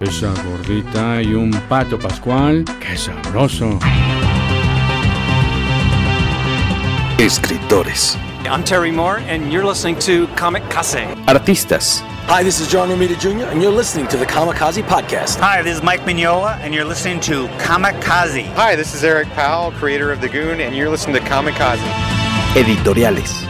Esa gordita y un pato pascual, qué sabroso. Escritores. I'm Terry Moore, and you're listening to Comic Case. Artistas. Hi, this is John Romita Jr., and you're listening to the Kamikaze Podcast. Hi, this is Mike Mignola, and you're listening to Kamikaze. Hi, this is Eric Powell, creator of The Goon, and you're listening to Kamikaze. Editoriales.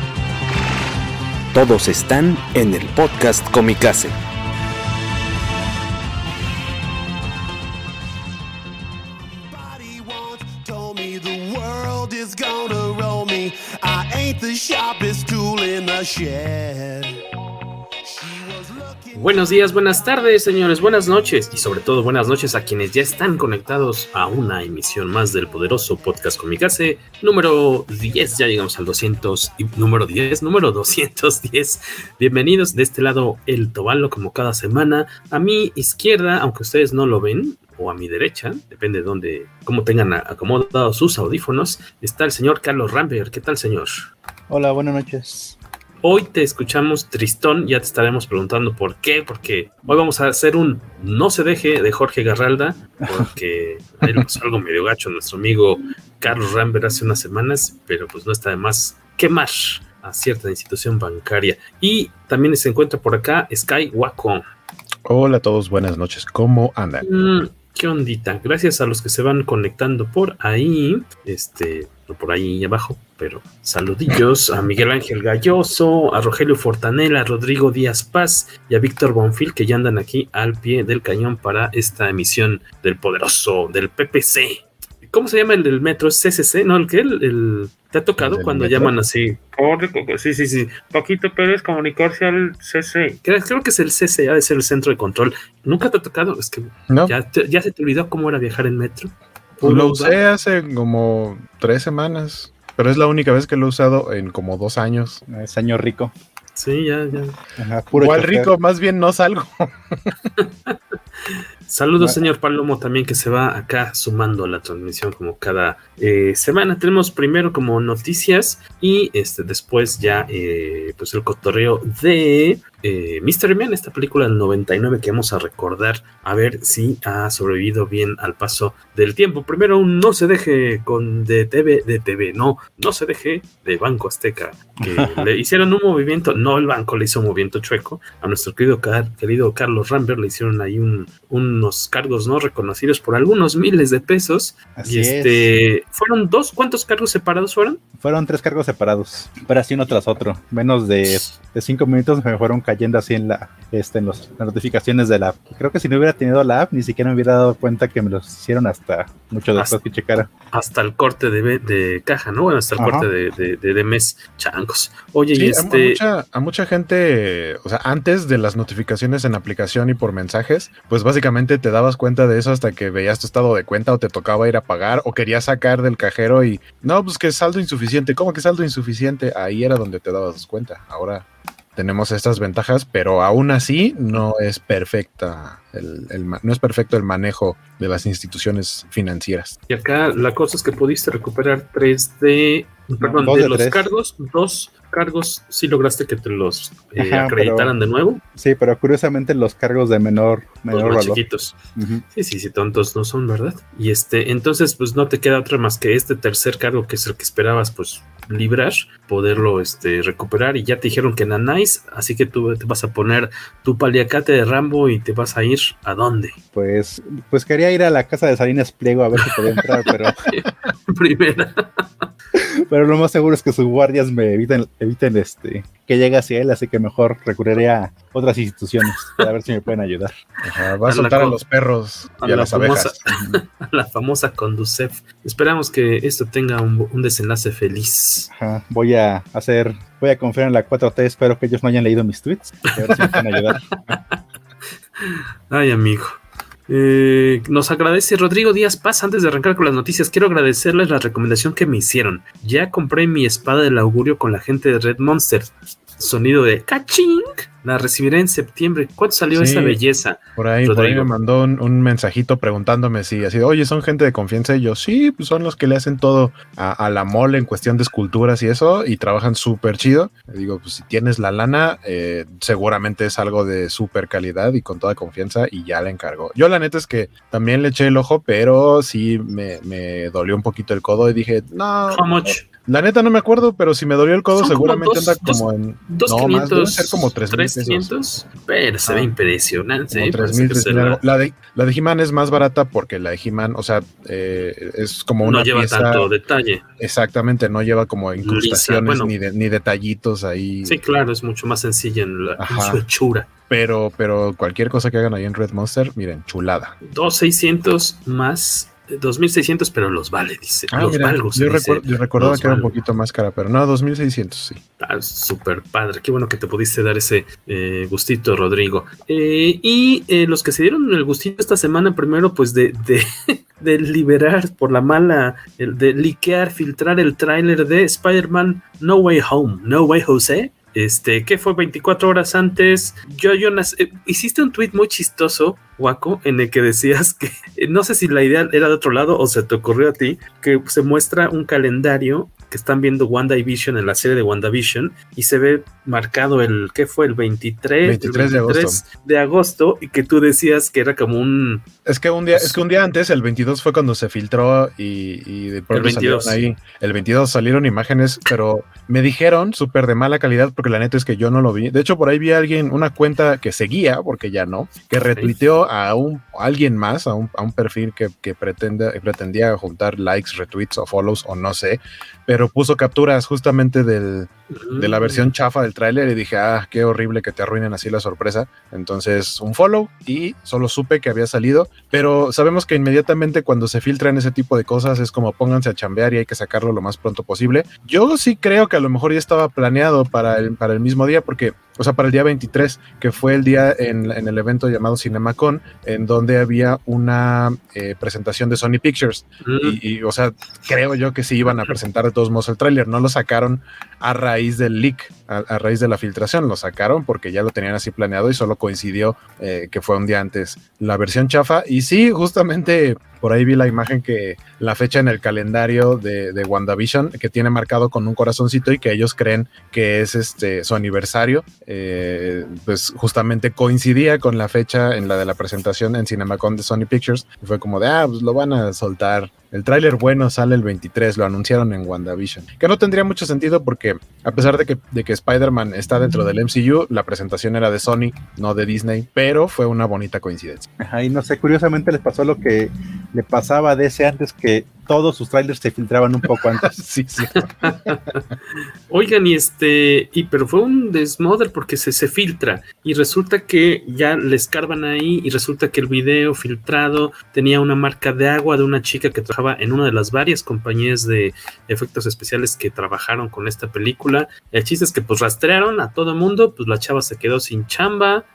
Todos están en el podcast Comicase. Buenos días, buenas tardes, señores, buenas noches y sobre todo buenas noches a quienes ya están conectados a una emisión más del poderoso podcast Comicase número 10, ya llegamos al 200 y número 10, número 210. Bienvenidos de este lado el Tobalo como cada semana. A mi izquierda, aunque ustedes no lo ven, o a mi derecha, depende de dónde, cómo tengan acomodados sus audífonos, está el señor Carlos Rambert. ¿Qué tal, señor? Hola, buenas noches. Hoy te escuchamos tristón, ya te estaremos preguntando por qué, porque hoy vamos a hacer un no se deje de Jorge Garralda, porque ahí algo medio gacho nuestro amigo Carlos Rambert hace unas semanas, pero pues no está de más quemar a cierta institución bancaria. Y también se encuentra por acá Sky Waco. Hola a todos, buenas noches, ¿cómo andan? Mm, ¿Qué ondita? Gracias a los que se van conectando por ahí, este, por ahí abajo, pero saludillos a Miguel Ángel Galloso, a Rogelio Fortanella, a Rodrigo Díaz Paz y a Víctor Bonfil que ya andan aquí al pie del cañón para esta emisión del poderoso, del PPC. ¿Cómo se llama el del metro? ¿Es CCC? ¿No? ¿El que el, ¿Te ha tocado cuando metro? llaman así? Sí, sí, sí. Paquito Pérez, comunicarse al CC. Creo, creo, que es el CC, ha de ser el centro de control. ¿Nunca te ha tocado? Es que no. ya, ya se te olvidó cómo era viajar en metro. Lo usé hace como tres semanas, pero es la única vez que lo he usado en como dos años. Es año rico. Sí, ya, ya. Ajá, puro Igual chofer. rico, más bien no salgo. Saludos, señor Palomo, también que se va acá sumando a la transmisión como cada eh, semana. Tenemos primero como noticias y este después ya eh, pues el cotorreo de eh, Mystery Man, esta película del 99 que vamos a recordar a ver si ha sobrevivido bien al paso del tiempo. Primero un no se deje con de TV, de TV, no, no se deje de Banco Azteca, que le hicieron un movimiento, no el banco le hizo un movimiento chueco, a nuestro querido, querido Carlos Rambert le hicieron ahí un, unos cargos no reconocidos por algunos miles de pesos. Así y este, es. fueron dos, ¿cuántos cargos separados fueron? Fueron tres cargos separados, pero así uno tras otro. Menos de, de cinco minutos me fueron cayendo así en la este, en los, las notificaciones de la app. Creo que si no hubiera tenido la app, ni siquiera me hubiera dado cuenta que me los hicieron hasta mucho después hasta, que checara. Hasta el corte de, de caja, ¿no? Bueno, hasta el Ajá. corte de, de, de, de, mes, changos. Oye, sí, y este. A mucha, a mucha gente, o sea, antes de las notificaciones en aplicación y por mensajes, pues básicamente te dabas cuenta de eso hasta que veías tu estado de cuenta o te tocaba ir a pagar o querías sacar del cajero y no, pues que saldo insuficiente. ¿Cómo que saldo insuficiente? Ahí era donde te dabas cuenta. Ahora tenemos estas ventajas, pero aún así no es perfecta el, el, no es perfecto el manejo de las instituciones financieras. Y acá la cosa es que pudiste recuperar tres de, perdón, dos de, de los tres. cargos, dos cargos, sí lograste que te los eh, Ajá, acreditaran pero- de nuevo, Sí, pero curiosamente los cargos de menor, los menor más valor. chiquitos. Sí, sí, sí, tontos no son, ¿verdad? Y este, entonces, pues no te queda otra más que este tercer cargo, que es el que esperabas, pues, librar, poderlo este, recuperar. Y ya te dijeron que Nanais, así que tú te vas a poner tu paliacate de Rambo y te vas a ir a dónde? Pues, pues quería ir a la casa de Salinas Pliego a ver si podía entrar, pero, Primera. pero lo más seguro es que sus guardias me eviten, eviten este que llegue hacia él, así que mejor recurriré a otras instituciones para ver si me pueden ayudar. Ajá, va a A la soltar a los perros a y a la las abejas. famosa- la famosa Conducef. Esperamos que esto tenga un, un desenlace feliz. Ajá, voy a hacer, voy a confiar en la 4T, espero que ellos no hayan leído mis tweets, a ver si me pueden ayudar. Ay, amigo. Eh, nos agradece Rodrigo Díaz Paz. Antes de arrancar con las noticias, quiero agradecerles la recomendación que me hicieron. Ya compré mi espada del augurio con la gente de Red Monster. Sonido de caching. La recibiré en septiembre. ¿Cuánto salió Sí, esa belleza? Por ahí, por ahí me mandó un, un mensajito preguntándome si así, oye, son gente de confianza. Y yo, sí, pues son los que le hacen todo a, a la mole en cuestión de esculturas y eso, y trabajan súper chido. Digo, pues si tienes la lana, eh, seguramente es algo de súper calidad y con toda confianza, y ya la encargó. Yo, la neta es que también le eché el ojo, pero sí me, me dolió un poquito el codo y dije, no. How much? La neta no me acuerdo, pero si me dolió el codo, Son como seguramente dos- anda dos- como en. Dos no, más, deben 500, ser como tres mil pesos. 300, pero se ve Ah. impresionante. ¿eh? 3,000, Parece que se 3,000 la- de, la de He-Man es más barata porque la de He-Man, o sea, eh, es como una no lleva pieza- tanto detalle. Exactamente, no lleva como incrustaciones bueno. ni, de- ni detallitos ahí. Sí, claro, es mucho más sencilla en, la, en su hechura. Pero, pero cualquier cosa que hagan ahí en Red Monster, miren, chulada. 2600 más 2600, pero los vale, dice. Ah, los mira, valgo, se yo, dice. yo recordaba que era un poquito más cara, pero no, 2600, sí. Ah, súper padre. Qué bueno que te pudiste dar ese eh, gustito, Rodrigo. Eh, y eh, los que se dieron el gustito esta semana, primero, pues de, de, de liberar por la mala, el de liquear, filtrar el tráiler de Spider-Man No Way Home, No Way Jose. Este, que fue 24 horas antes. Yo, Jonas, eh, hiciste un tweet muy chistoso, Waco, en el que decías que no sé si la idea era de otro lado o se te ocurrió a ti, que se muestra un calendario que están viendo WandaVision en la serie de WandaVision y se ve marcado el, ¿qué fue? El 23, 23 de agosto. de agosto y que tú decías que era como un... Es que un día, es que un día antes, el 22 fue cuando se filtró y, y de pronto El 22. salieron ahí. El 22 salieron imágenes, pero me dijeron súper de mala calidad porque la neta es que yo no lo vi. De hecho, por ahí vi a alguien, una cuenta que seguía, porque ya no, que retuiteó a un a alguien más, a un, a un perfil que, que pretende, pretendía juntar likes, retweets o follows o no sé, pero puso capturas justamente del, de la versión chafa del tráiler y dije, ah, qué horrible que te arruinen así la sorpresa. Entonces, un follow y solo supe que había salido, pero sabemos que inmediatamente cuando se filtran ese tipo de cosas es como pónganse a chambear y hay que sacarlo lo más pronto posible. Yo sí creo que a lo mejor ya estaba planeado para el, para el mismo día, porque, o sea, para el día 23, que fue el día en, en el evento llamado CinemaCon, en donde había una eh, presentación de Sony Pictures. Y, y, o sea, creo yo que sí iban a presentar de todos modos el tráiler, no lo sacaron a raíz del leak, a, a, raíz de la filtración, lo sacaron porque ya lo tenían así planeado y solo coincidió eh, que fue un día antes la versión chafa. Y sí, justamente por ahí vi la imagen que la fecha en el calendario de, de, WandaVision que tiene marcado con un corazoncito y que ellos creen que es este su aniversario, eh, pues justamente coincidía con la fecha en la de la presentación en CinemaCon de Sony Pictures. Y fue como de, ah, pues lo van a soltar. El tráiler bueno sale el 23, lo anunciaron en WandaVision. Que no tendría mucho sentido porque a pesar de que, de que Spider-Man está dentro del MCU, la presentación era de Sony, no de Disney, pero fue una bonita coincidencia. Ajá, y no sé, curiosamente les pasó lo que le pasaba a DC antes que todos sus trailers se filtraban un poco antes. sí, sí. Oigan, y este, y pero fue un desmoder porque se, se filtra y resulta que ya le escarban ahí y resulta que el video filtrado tenía una marca de agua de una chica que trabajaba en una de las varias compañías de efectos especiales que trabajaron con esta película. El chiste es que pues rastrearon a todo el mundo, pues la chava se quedó sin chamba,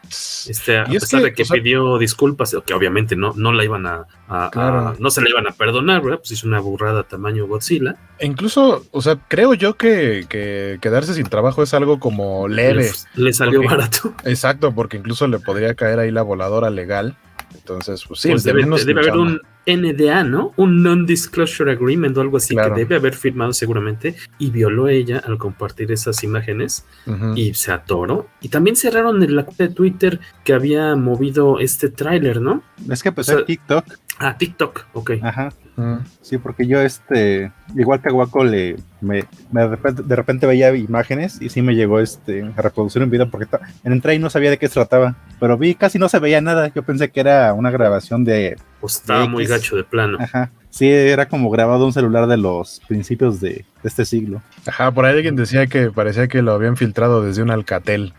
este, a pesar que, de que o sea, pidió disculpas, que obviamente no, no la iban a, a, claro. a, no se la iban a perdonar, ¿verdad? Pues hizo una burrada tamaño Godzilla. E incluso, o sea, creo yo que, que quedarse sin trabajo es algo como leve. Le, le salió porque, barato. Exacto, porque incluso le podría caer ahí la voladora legal. Entonces, pues sí, pues debe, debe haber un NDA, ¿no? Un Non-Disclosure Agreement o algo así claro. que debe haber firmado seguramente y violó ella al compartir esas imágenes uh -huh. y se atoró. Y también cerraron en la cuenta de Twitter que había movido este tráiler, ¿no? Es que empezó o sea, TikTok. Ah, TikTok, ok. Ajá. Mm. Sí, porque yo, este, igual que a Guaco, le, me, me de, repente, de, repente, veía imágenes y sí me llegó este, a reproducir un video porque entré y no sabía de qué se trataba. Pero vi casi no se veía nada. Yo pensé que era una grabación de. Pues estaba de muy gacho de plano. Ajá. Sí, era como grabado un celular de los principios de, de este siglo. Ajá, por ahí alguien decía que parecía que lo habían filtrado desde un Alcatel.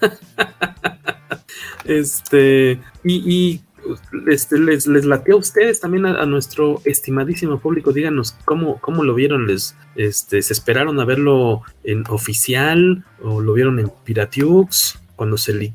este, y, y este, les, les latió a ustedes también a, nuestro estimadísimo público. Díganos cómo, cómo lo vieron. Les, este, ¿Se esperaron a verlo en oficial o lo vieron en Piratiux? Cuando se li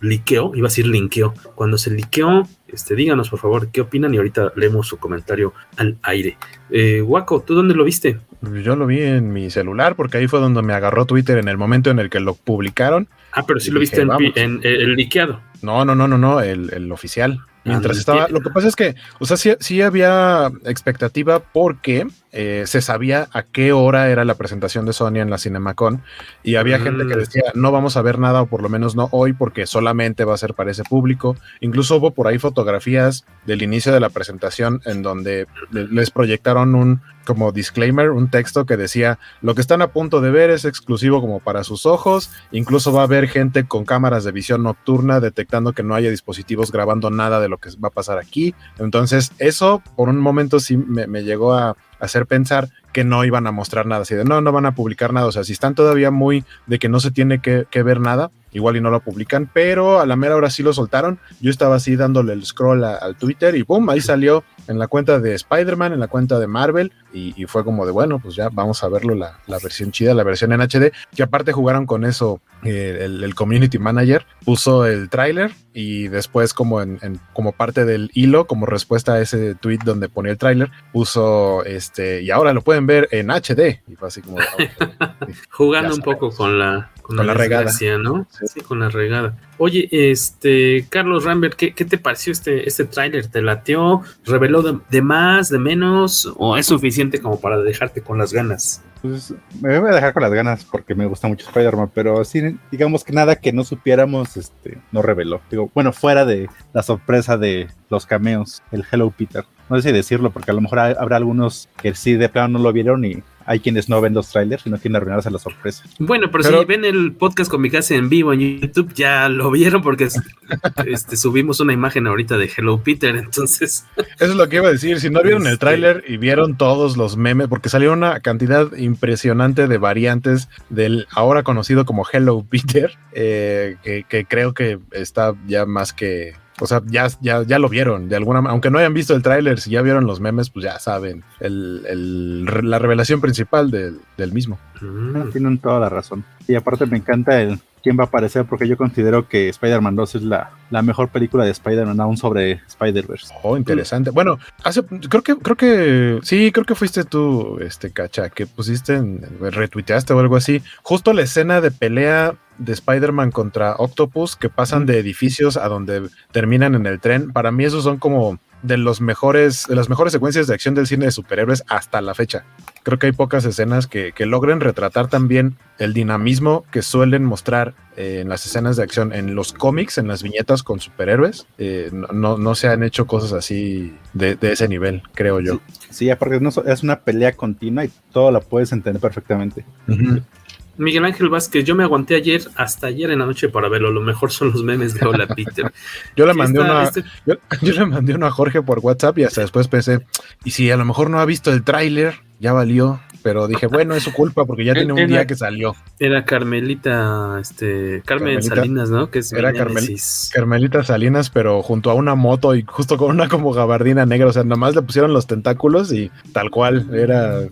liqueó, iba a decir linkeó, cuando se liqueó, este, díganos por favor qué opinan y ahorita leemos su comentario al aire. Eh, Waco, ¿tú dónde lo viste? Yo lo vi en mi celular porque ahí fue donde me agarró Twitter en el momento en el que lo publicaron. Ah, pero sí lo viste en, en, el liqueado. No, no, no, no, no, el, el oficial. Mientras estaba, lo que pasa es que, o sea, sí, sí había expectativa porque eh, se sabía a qué hora era la presentación de Sony en la CinemaCon y había gente que mm. decía, no vamos a ver nada o por lo menos no hoy porque solamente va a ser para ese público. Incluso hubo por ahí fotografías del inicio de la presentación en donde les proyectaron un como disclaimer, un texto que decía, lo que están a punto de ver es exclusivo como para sus ojos, incluso va a haber gente con cámaras de visión nocturna detectando que no haya dispositivos grabando nada de lo que va a pasar aquí. Entonces, eso por un momento sí me, llegó a hacer pensar que no iban a mostrar nada, así de no, no van a publicar nada, o sea, si están todavía muy de que no se tiene que, ver nada, igual y no lo publican, pero a la mera hora sí lo soltaron, yo estaba así dándole el scroll al Twitter y boom, ahí salió en la cuenta de Spider-Man, en la cuenta de Marvel, y, fue como de, bueno, pues ya vamos a verlo, la, versión chida, la versión en HD, que aparte jugaron con eso, eh, el, community manager puso el tráiler y después como en, como parte del hilo, como respuesta a ese tweet donde ponía el tráiler, puso este, y ahora lo pueden ver en HD, y fue así como... Jugando un poco con la, con, la regada. ¿no? Sí. con la regada. Oye, este, Carlos Rambert, ¿qué, te pareció este, este tráiler? ¿Te lateó? ¿Reveló de, más, de menos? ¿O es suficiente como para dejarte con las ganas? Pues me voy a dejar con las ganas porque me gusta mucho Spider-Man, pero sí, digamos que nada que no supiéramos, este, no reveló. Digo, bueno, fuera de la sorpresa de los cameos, el Hello Peter. No sé si decirlo, porque a lo mejor habrá algunos que sí de plano no lo vieron y hay quienes no ven los trailers y no quieren arruinarse la sorpresa. Bueno, pero, si ven el podcast con mi casa en vivo en YouTube, ya lo vieron porque este, subimos una imagen ahorita de Hello Peter, entonces. Eso es lo que iba a decir. Si no vieron el este, tráiler y vieron todos los memes, porque salió una cantidad impresionante de variantes del ahora conocido como Hello Peter, eh, que creo que está ya más que o sea, ya, ya, ya lo vieron, de alguna aunque no hayan visto el tráiler, si ya vieron los memes, pues ya saben el, la revelación principal del, mismo. Mm. Tienen toda la razón. Y aparte me encanta el quién va a aparecer, porque yo considero que Spider-Man 2 es la, la mejor película de Spider-Man aún sobre Spider-Verse. Oh, interesante. Bueno, hace, creo que, creo que, sí, creo que fuiste tú, este cacha, que pusiste, en, retuiteaste o algo así, justo la escena de pelea de Spider-Man contra Octopus que pasan de edificios a donde terminan en el tren. Para mí esos son como de los mejores, de las mejores secuencias de acción del cine de superhéroes hasta la fecha. Creo que hay pocas escenas que, logren retratar también el dinamismo que suelen mostrar eh, en las escenas de acción en los cómics, en las viñetas con superhéroes. Eh, no, no, se han hecho cosas así de, ese nivel, creo yo. Sí, aparte es una pelea continua y todo la puedes entender perfectamente. Miguel Ángel Vázquez, yo me aguanté ayer, hasta ayer en la noche para verlo. Lo mejor son los memes de Hola Peter. yo, le mandé una, este yo, le mandé una a Jorge por WhatsApp y hasta después pensé, y si a lo mejor no ha visto el tráiler, ya valió. Pero dije, bueno, es su culpa porque ya tiene un día que salió. Era Carmelita, este, Carmen Salinas, ¿no? Que era Carmelita Salinas, pero junto a una moto y justo con una como gabardina negra. O sea, nomás le pusieron los tentáculos y tal cual era.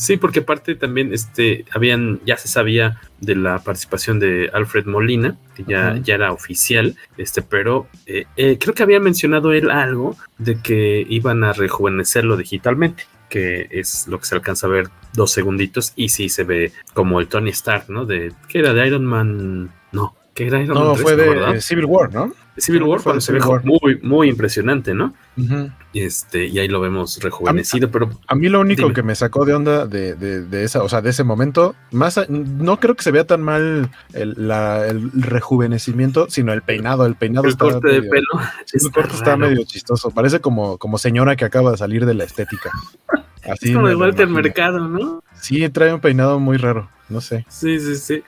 Sí, porque aparte también este, habían, ya se sabía de la participación de Alfred Molina, que ya, ya era oficial, este, pero eh, eh, creo que había mencionado él algo de que iban a rejuvenecerlo digitalmente que es lo que se alcanza a ver dos segunditos y sí se ve como el Tony Stark, ¿no? De, ¿qué era? De Iron Man, no, ¿qué era Iron Man? No, fue de Civil War, ¿no? Civil War cuando se ve muy, muy impresionante, ¿no? Este, y ahí lo vemos rejuvenecido, pero. A mí lo único que me sacó de onda de, de, esa, o sea, de ese momento, más no creo que se vea tan mal el, rejuvenecimiento, sino el peinado. El peinado el corte de pelo. El corte está medio chistoso. Parece como, como señora que acaba de salir de la estética. Así es como de Walter Mercado, ¿no? Sí, trae un peinado muy raro no sé. Sí, sí, sí.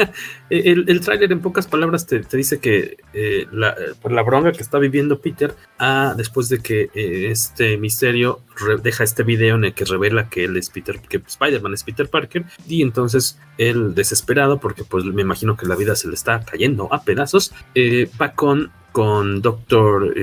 el, el tráiler en pocas palabras te, dice que eh, la, por la bronca que está viviendo Peter, ah, después de que eh, este misterio deja este video en el que revela que él es Peter, que Spider-Man es Peter Parker, y entonces él desesperado, porque pues me imagino que la vida se le está cayendo a pedazos, eh, va con con Doctor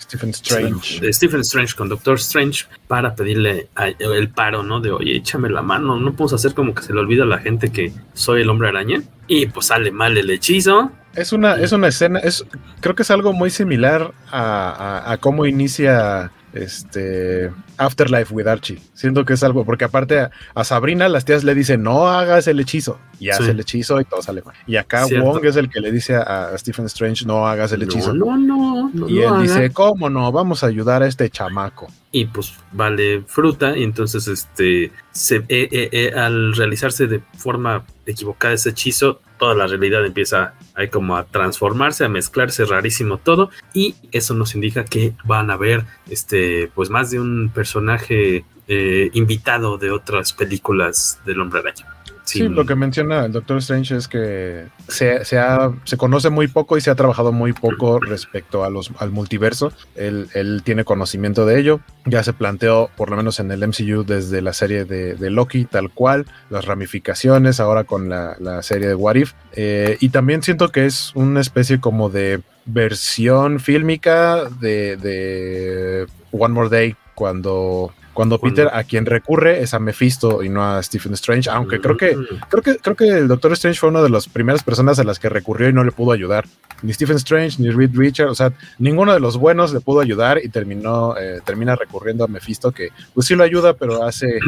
Stephen Strange. Stephen Strange con Doctor Strange para pedirle el paro, ¿no? De oye, échame la mano, no podemos hacer como que se le olvida a la gente que soy el hombre araña. Y pues sale mal el hechizo. Es una, es una escena, es, creo que es algo muy similar a, a cómo inicia este Afterlife with Archie. Siento que es algo, porque aparte a, Sabrina las tías le dicen no hagas el hechizo y hace el hechizo y todo sale mal. Y acá Wong es el que le dice a, Stephen Strange no hagas el hechizo. No, no, no. y él dice, ¿cómo no? Vamos a ayudar a este chamaco. Y pues vale fruta y entonces este se, eh, eh, eh, al realizarse de forma equivocada ese hechizo, toda la realidad empieza a, como a transformarse, a mezclarse rarísimo todo y eso nos indica que van a ver este pues más de un personaje invitado de otras películas del hombre araña. Sí, lo que menciona el Doctor Strange es que se, se, conoce muy poco y se ha trabajado muy poco respecto a los, al multiverso. Él, él, tiene conocimiento de ello. Ya se planteó, por lo menos en el MCU, desde la serie de, Loki, tal cual, las ramificaciones, ahora con la, serie de What If. Eh, y también siento que es una especie como de versión fílmica de, de One More Day, cuando cuando Peter a quien recurre es a Mephisto y no a Stephen Strange, aunque creo que creo que creo que el Doctor Strange fue una de las primeras personas a las que recurrió y no le pudo ayudar. Ni Stephen Strange ni Reed Richard, o sea, ninguno de los buenos le pudo ayudar y terminó eh, termina recurriendo a Mephisto que pues sí lo ayuda, pero hace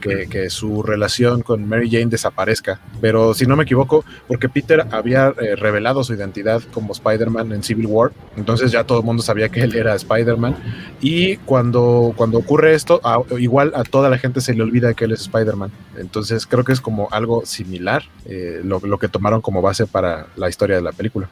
que, su relación con Mary Jane desaparezca. Pero si no me equivoco, porque Peter había eh, revelado su identidad como Spider-Man en Civil War, entonces ya todo el mundo sabía que él era Spider-Man y cuando cuando ocurre esto igual a toda la gente se le olvida que él es Spider-Man. Entonces creo que es como algo similar eh, lo, lo, que tomaron como base para la historia de la película.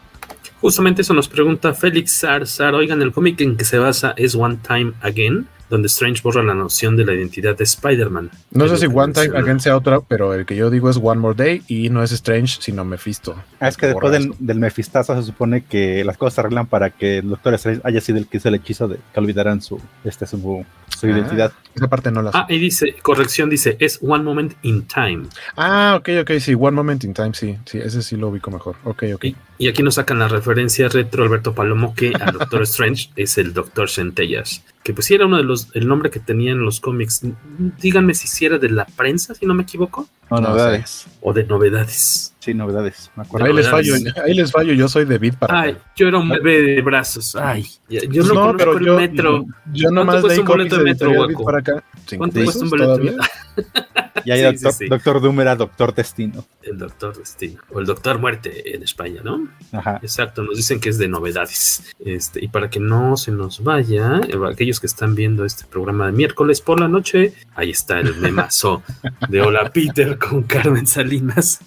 Justamente eso nos pregunta Félix Sar Oigan, el cómic en que se basa es One Time Again donde Strange borra la noción de la identidad de Spider-Man. No sé si One Time Again sea otra, pero el que yo digo es One More Day y no es Strange, sino Mephisto. Ah, es que después del, del, Mephistazo se supone que las cosas se arreglan para que el Doctor Strange haya sido el que hizo el hechizo de que olvidaran su, este, su, su ah, identidad. Esa parte no la sé. Ah, y dice, corrección, dice, es One Moment in Time. Ah, ok, ok, sí, One Moment in Time, sí, sí, ese sí lo ubico mejor. Ok, ok. Y, y aquí nos sacan la referencia retro Alberto Palomo que al Doctor Strange es el Doctor Centellas que pues sí era uno de los, el nombre que tenía en los cómics. Díganme si sí era de la prensa, si no me equivoco. O novedades. O de novedades. Sí, novedades. Me acuerdo. Ahí les fallo, ahí les fallo, yo soy de Beat para. Ay, yo era un bebé de brazos. Ay, yo no, no pero el yo, metro. Yo nomás leí un boleto de metro, para acá. ¿Cuánto cuesta un boleto de metro? Y ahí doctor, doctor, Doom era Doctor Destino. El Doctor Destino. O el Doctor Muerte en España, ¿no? Ajá. Exacto, nos dicen que es de novedades. Este, y para que no se nos vaya, eh, aquellos que están viendo este programa de miércoles por la noche, ahí está el memazo de Hola Peter con Carmen Salinas.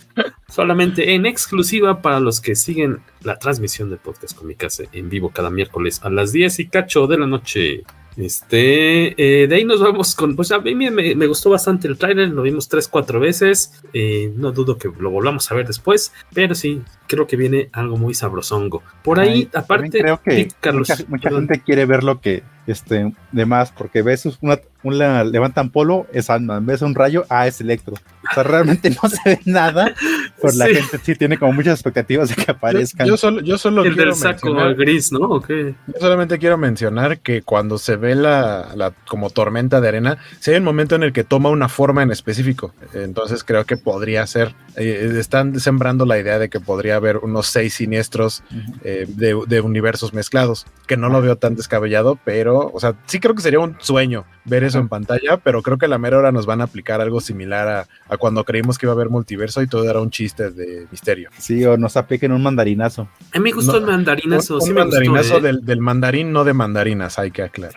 Solamente en exclusiva para los que siguen la transmisión de Podcast Comicase en vivo cada miércoles a las 10 y cacho de la noche. Este, eh, de ahí nos vamos con, pues a mí me, gustó bastante el trailer, lo vimos tres, cuatro veces, eh, no dudo que lo volvamos a ver después, pero sí, creo que viene algo muy sabrosongo. Por ahí, aparte, creo que Carlos, mucha, gente quiere ver lo que, este, de más, porque ves una, una levantan polo, es ant ves un rayo, ah, es Electro. O sea, realmente no se ve nada, pero la gente sí tiene como muchas expectativas de que aparezcan. Yo, solo, yo solo el del saco gris, ¿no? Yo solamente quiero mencionar que cuando se ve la, la, como tormenta de arena, si hay un momento en el que toma una forma en específico. Entonces creo que podría ser. Eh, están sembrando la idea de que podría haber unos seis siniestros eh, de, de, universos mezclados, que no lo veo tan descabellado, pero, o sea, sí creo que sería un sueño ver eso en pantalla, pero creo que a la mera hora nos van a aplicar algo similar a, a cuando creímos que iba a haber multiverso y todo era un chiste de misterio. Sí, o nos apliquen un mandarinazo. A mí me gustó el mandarinazo. Un, mandarinazo ¿eh? del, del, mandarín, no de mandarinas, hay que aclarar.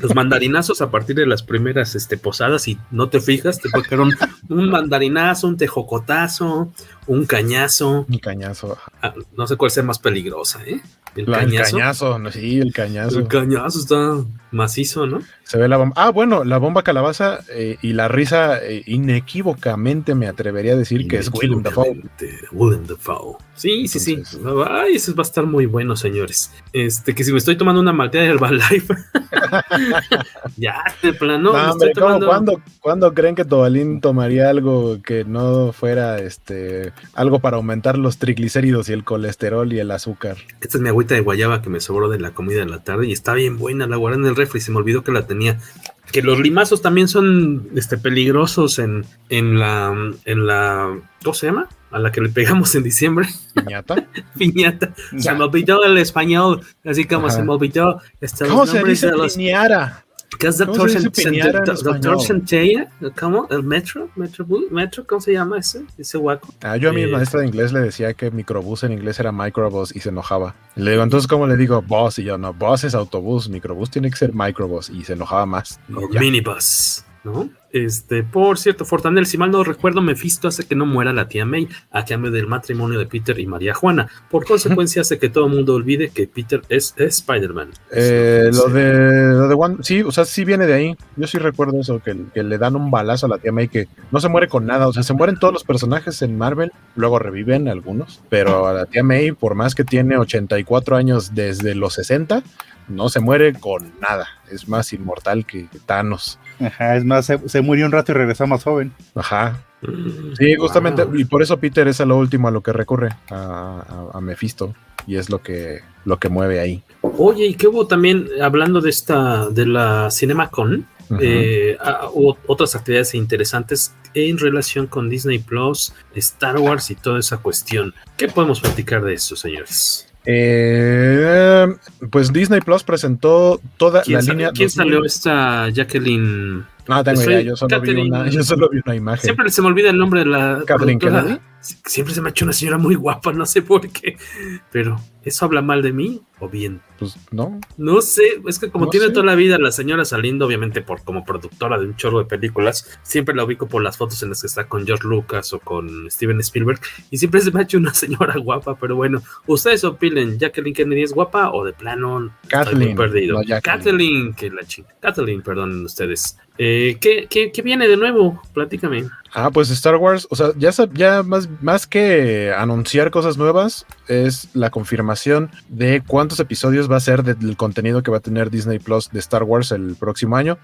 Los mandarinazos a partir de las primeras este, posadas, y no te fijas, te un, un mandarinazo, un tejocotazo, un cañazo. Un cañazo. Ah, no sé cuál sea más peligrosa, ¿eh? El cañazo. sí, el cañazo. El cañazo está macizo, ¿no? Se ve la bomba. Ah, bueno, la bomba calabaza eh, y la risa eh, inequívocamente me atrevería a decir que es Willem Dafoe. Willem Dafoe. Sí, sí, sí. Ay, eso va a estar muy bueno, señores. Este, que si me estoy tomando una malteada de Herbalife. ya, de plano. No, hombre, tomando... ¿cuándo, creen que Tobalín tomaría algo que no fuera este algo para aumentar los triglicéridos y el colesterol y el azúcar? Esta es mi agüita de guayaba que me sobró de la comida de la tarde y está bien buena. La guardé en el refri, se me olvidó que la tenía que los limazos también son este, peligrosos en, en la en la ¿cómo se llama? a la que le pegamos en diciembre. Piñata. Piñata. Se me olvidó el español, así como se me olvidó. Este, ¿Cómo se dice los... piñara? ¿Qué es Doctor, Centella? ¿Cómo? ¿El Metro? ¿Metro? ¿Metro? ¿Cómo se llama ese? Ese guaco. Ah, yo a mi eh, maestra de inglés le decía que microbús en inglés era microbús y se enojaba. le digo, entonces, ¿cómo le digo bus? Y yo, no, bus es autobús, microbús tiene que ser microbús. Y se enojaba más. Minibus. ¿No? Este, por cierto, Fortanel, si mal no recuerdo, Mephisto hace que no muera la tía May a cambio del matrimonio de Peter y María Juana. Por consecuencia, hace que todo el mundo olvide que Peter es, Spider-Man. Eh, lo de, lo de One, sí, o sea, sí viene de ahí. Yo sí recuerdo eso, que, que, le dan un balazo a la tía May que no se muere con nada. O sea, se mueren todos los personajes en Marvel, luego reviven algunos, pero a la tía May, por más que tiene 84 años desde los 60, no se muere con nada. Es más inmortal que Thanos. Ajá, es más, se, murió un rato y regresó más joven. Ajá. Sí, justamente, y por eso Peter es a lo último a lo que recurre, a, a, Mephisto, y es lo que, lo que mueve ahí. Oye, y qué hubo también, hablando de esta, de la CinemaCon, eh, otras actividades interesantes en relación con Disney Plus, Star Wars y toda esa cuestión. ¿Qué podemos platicar de eso, señores? Eh, pues Disney Plus presentó toda la línea. ¿Quién salió esta Jacqueline? No tengo idea, yo solo, vi una, yo solo, vi una, imagen. Siempre se me olvida el nombre de la. Kathleen Kennedy. Siempre se me ha hecho una señora muy guapa, no sé por qué. Pero, ¿eso habla mal de mí o bien? Pues no. No sé, es que como tiene toda la vida la señora saliendo, obviamente, por como productora de un chorro de películas, siempre la ubico por las fotos en las que está con George Lucas o con Steven Spielberg. Y siempre se me ha hecho una señora guapa, pero bueno, ustedes opinen, ¿Jacqueline Kennedy es guapa o de plano? Kathleen. Perdido. Kathleen, que la chica. Kathleen, perdón ustedes. Eh, ¿qué, qué, qué viene de nuevo? Platícame. Ah, pues Star Wars, o sea, ya, ya más, más que anunciar cosas nuevas, es la confirmación de cuántos episodios va a ser del contenido que va a tener Disney Plus de Star Wars el próximo año.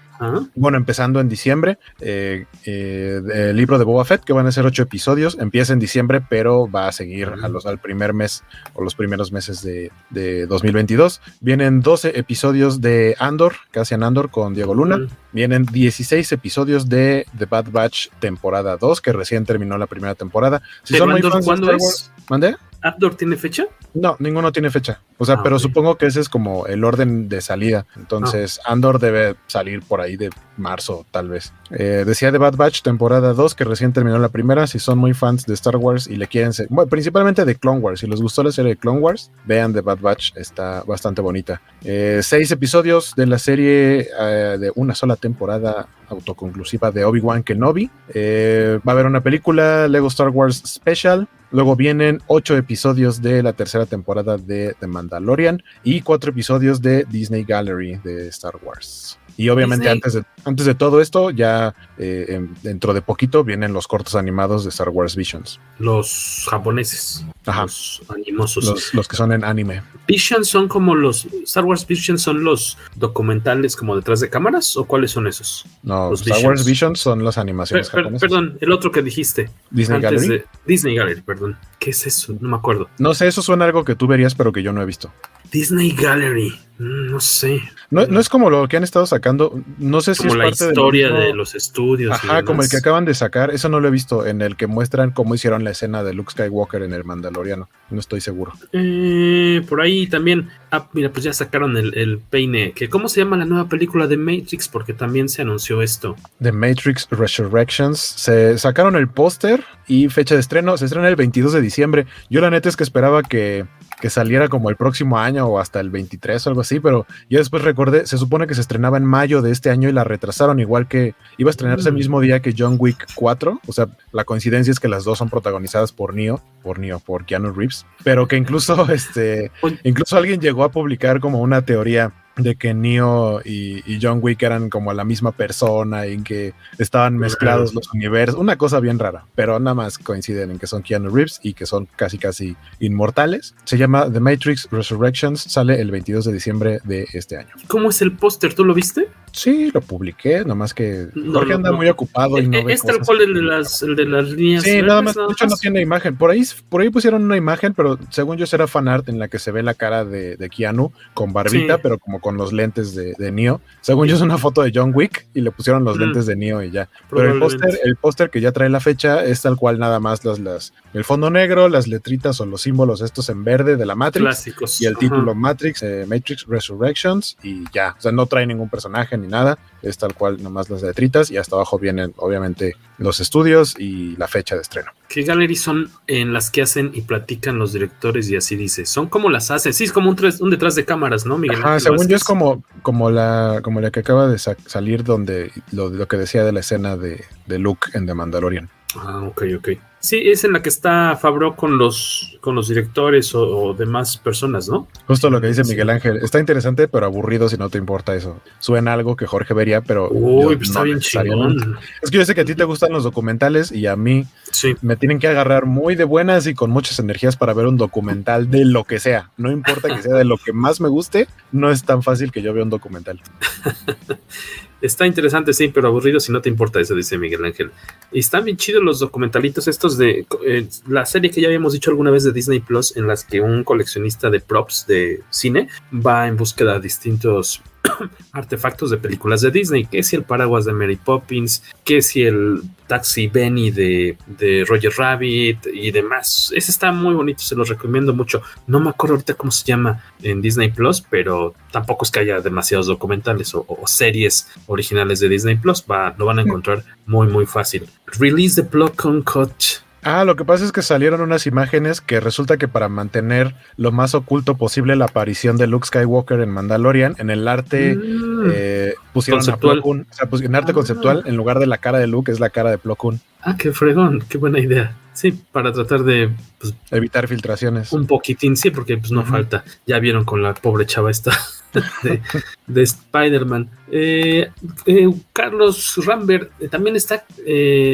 Bueno, empezando en diciembre, eh, eh, el libro de Boba Fett, que van a ser ocho episodios, empieza en diciembre, pero va a seguir a los, al primer mes o los primeros meses de, de 2022. Vienen 12 episodios de Andor, casi en Andor con Diego Luna. Vienen 16 episodios de The Bad Batch temporada 2, que recién terminó la primera temporada. Si son muy fans ¿cuándo es? ¿Mandé? ¿Abdor tiene fecha? No, ninguno tiene fecha. O sea, ah, pero supongo que ese es como el orden de salida. Entonces, ah. Andor debe salir por ahí de marzo, tal vez. Eh, decía de Bad Batch, temporada 2, que recién terminó la primera. Si son muy fans de Star Wars y le quieren ser, bueno, principalmente de Clone Wars, si les gustó la serie de Clone Wars, vean The Bad Batch, está bastante bonita. Eh, seis episodios de la serie eh, de una sola temporada autoconclusiva de Obi-Wan Kenobi. va a haber una película, Lego Star Wars Special. Luego vienen ocho episodios de la tercera temporada de The Mandalorian y cuatro episodios de Disney Gallery de Star Wars. Y obviamente antes de, antes de todo esto, ya eh, dentro de poquito vienen los cortos animados de Star Wars Visions. Los japoneses. Ajá. Los animosos. Los, que son en anime. Visions son como los... Star Wars Visions son los documentales como detrás de cámaras o cuáles son esos? No, Star Wars Visions son las animaciones japonesas. Perdón, el otro que dijiste. Disney Gallery. Disney Gallery, perdón. ¿Qué es eso? No me acuerdo. No sé, eso suena algo que tú verías pero que yo no he visto. Disney Gallery. Mm, no sé. No, no, es como lo que han estado sacando. No sé si es la historia de, los estudios. Ajá, como el que acaban de sacar. Eso no lo he visto. En el que muestran cómo hicieron la escena de Luke Skywalker en el Mandaloriano. No estoy seguro. Eh, por ahí también. Ah, mira, pues ya sacaron el, peine. Que, ¿Cómo se llama la nueva película de Matrix? Porque también se anunció esto. The Matrix Resurrections. Se sacaron el póster y fecha de estreno. Se estrena el 22 de diciembre. Yo la neta es que esperaba que que saliera como el próximo año o hasta el 23 o algo así, pero yo después recordé, se supone que se estrenaba en mayo de este año y la retrasaron, igual que iba a estrenarse el mm. mismo día que John Wick 4, o sea, la coincidencia es que las dos son protagonizadas por Neo, por Neo, por Keanu Reeves, pero que incluso, este, incluso alguien llegó a publicar como una teoría de que Neo y, y, John Wick eran como la misma persona y en que estaban mezclados los universos, una cosa bien rara, pero nada más coinciden en que son Keanu Reeves y que son casi casi inmortales. Se llama The Matrix Resurrections, sale el 22 de diciembre de este año. ¿Cómo es el póster? ¿Tú lo viste? Sí, lo publiqué, nomás que Jorge anda muy ocupado y no e-, ¿Es tal cual el de las, el de las líneas? Sí, nada más, de hecho no tiene imagen. Por ahí, por ahí pusieron una imagen, pero según yo será fanart en la que se ve la cara de, de Keanu con barbita, sí. pero como con los lentes de, de, Neo. Según yo es una foto de John Wick y le pusieron los mm. lentes de Neo y ya. Pero el póster, el póster que ya trae la fecha es tal cual nada más las, las, el fondo negro, las letritas o los símbolos estos en verde de la Matrix Clásicos. y el título Matrix, eh, Matrix Resurrections y ya. O sea, no trae ningún personaje ni nada. Es tal cual nomás las letritas y hasta abajo vienen obviamente los estudios y la fecha de estreno. ¿Qué galleries son en las que hacen y platican los directores y así dice? Son como las hacen, sí, es como un, tres, un detrás de cámaras, ¿no, Miguel? Ah, según yo es como, como, la, como la que acaba de sa salir donde lo, lo, que decía de la escena de, de Luke en The Mandalorian. Ah, ok, ok. Sí, es en la que está Fabro con los, con los directores o, o, demás personas, ¿no? Justo lo que dice Miguel Ángel. Está interesante, pero aburrido si no te importa eso. Suena algo que Jorge vería, pero. Uy, pues no está bien chingón. Es que yo sé que a ti te gustan los documentales y a mí sí. me tienen que agarrar muy de buenas y con muchas energías para ver un documental de lo que sea. No importa que sea de lo que más me guste, no es tan fácil que yo vea un documental. Está interesante, sí, pero aburrido si no te importa eso, dice Miguel Ángel. Y están bien chidos los documentalitos estos de eh, la serie que ya habíamos dicho alguna vez de Disney Plus, en las que un coleccionista de props de cine va en búsqueda de distintos artefactos de películas de Disney, que si el paraguas de Mary Poppins, que si el taxi Benny de, de, Roger Rabbit y demás. Ese está muy bonito, se los recomiendo mucho. No me acuerdo ahorita cómo se llama en Disney Plus, pero tampoco es que haya demasiados documentales o, o series originales de Disney Plus. Va, lo van a encontrar muy, muy fácil. Release the Block on Cut. Ah, lo que pasa es que salieron unas imágenes que resulta que para mantener lo más oculto posible la aparición de Luke Skywalker en Mandalorian, en el arte mm. eh, pusieron conceptual. a Plo Koon, o sea, pues, en arte ah. conceptual, en lugar de la cara de Luke, es la cara de Plo Koon. Ah, qué fregón, qué buena idea. Sí, para tratar de pues, evitar filtraciones. Un poquitín, sí, porque pues no uh -huh. falta. Ya vieron con la pobre chava esta de, de Spider-Man. Eh, eh, Carlos Rambert eh, también está,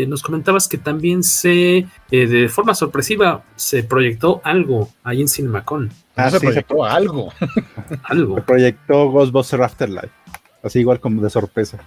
nos comentabas que también se, eh, de forma sorpresiva, se proyectó algo ahí en Cinemacon. Ah, se sí, proyectó se... algo. algo. Se proyectó Ghostbuster Afterlife. Así igual como de sorpresa.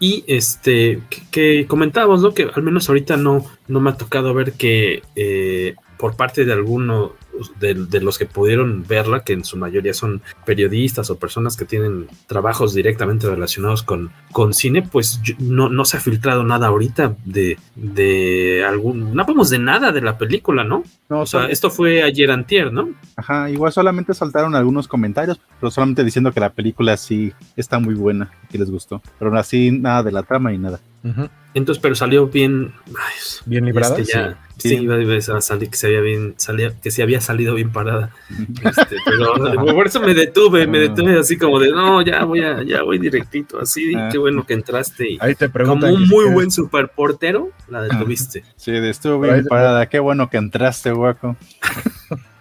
Y este, que, que, comentábamos, ¿no? Que al menos ahorita no, no me ha tocado ver que eh, por parte de alguno de, de, los que pudieron verla, que en su mayoría son periodistas o personas que tienen trabajos directamente relacionados con, con cine, pues no, no se ha filtrado nada ahorita de, de algún, no hablamos de nada de la película, ¿no? No, o sea, esto fue ayer antier, ¿no? Ajá, igual solamente saltaron algunos comentarios, pero solamente diciendo que la película sí está muy buena, que les gustó, pero así nada de la trama y nada. Uh -huh. Entonces, pero salió bien, ay, bien librada. Este, ya, sí, sí, iba a salir que se había bien, salía, que se había salido bien parada. Este, pero por eso me detuve, me detuve así como de no, ya voy a, ya voy directito, así, ah. qué bueno que entraste. Y Ahí te como un muy buen superportero, la detuviste. Sí, estuvo bien parada, qué bueno que entraste, guaco.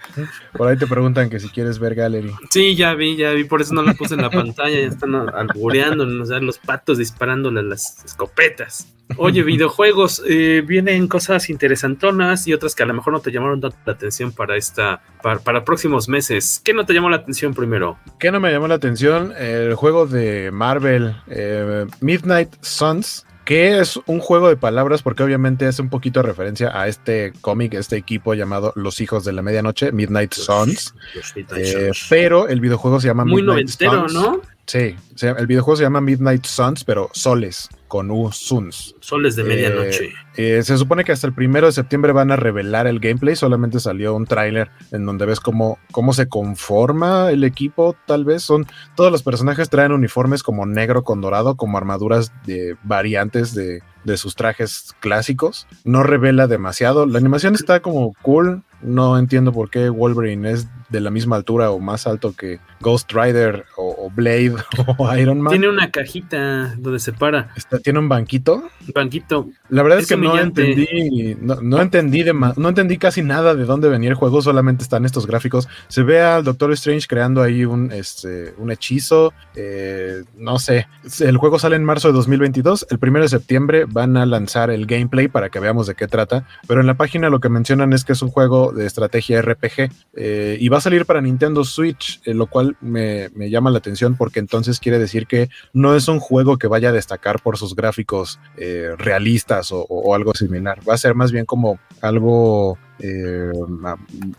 Por ahí te preguntan que si quieres ver Gallery. Sí, ya vi, ya vi, por eso no la puse en la pantalla, ya están albureando, o sea, los patos disparándole a las escopetas. Oye, videojuegos, eh, vienen cosas interesantonas y otras que a lo mejor no te llamaron tanto la atención para esta, para, para, próximos meses. ¿Qué no te llamó la atención primero? ¿Qué no me llamó la atención? El juego de Marvel, eh, Midnight Suns que es un juego de palabras porque obviamente hace un poquito de referencia a este cómic, este equipo llamado Los Hijos de la Medianoche, Midnight Suns. Eh, pero el videojuego se llama Muy Midnight noventero, Suns. ¿no? Sí, el videojuego se llama Midnight Suns, pero soles, con U, Suns. Soles de medianoche. Eh, eh, se supone que hasta el primero de septiembre van a revelar el gameplay, solamente salió un tráiler en donde ves cómo, cómo se conforma el equipo, tal vez son, todos los personajes traen uniformes como negro con dorado, como armaduras de variantes de, de sus trajes clásicos, no revela demasiado, la animación está como cool, no entiendo por qué Wolverine es de la misma altura o más alto que Ghost Rider o, Blade o Iron Man. Tiene una cajita donde se para. ¿Tiene un banquito? banquito. La verdad es, que no entendí, no, entendí de no entendí casi nada de dónde venía el juego, solamente están estos gráficos. Se ve al Doctor Strange creando ahí un, este, un hechizo. Eh, no sé. El juego sale en marzo de 2022. El primero de septiembre van a lanzar el gameplay para que veamos de qué trata. Pero en la página lo que mencionan es que es un juego de estrategia RPG eh, y va a salir para Nintendo Switch, eh, lo cual me, llama la atención porque entonces quiere decir que no es un juego que vaya a destacar por sus gráficos realistas o, algo similar. Va a ser más bien como algo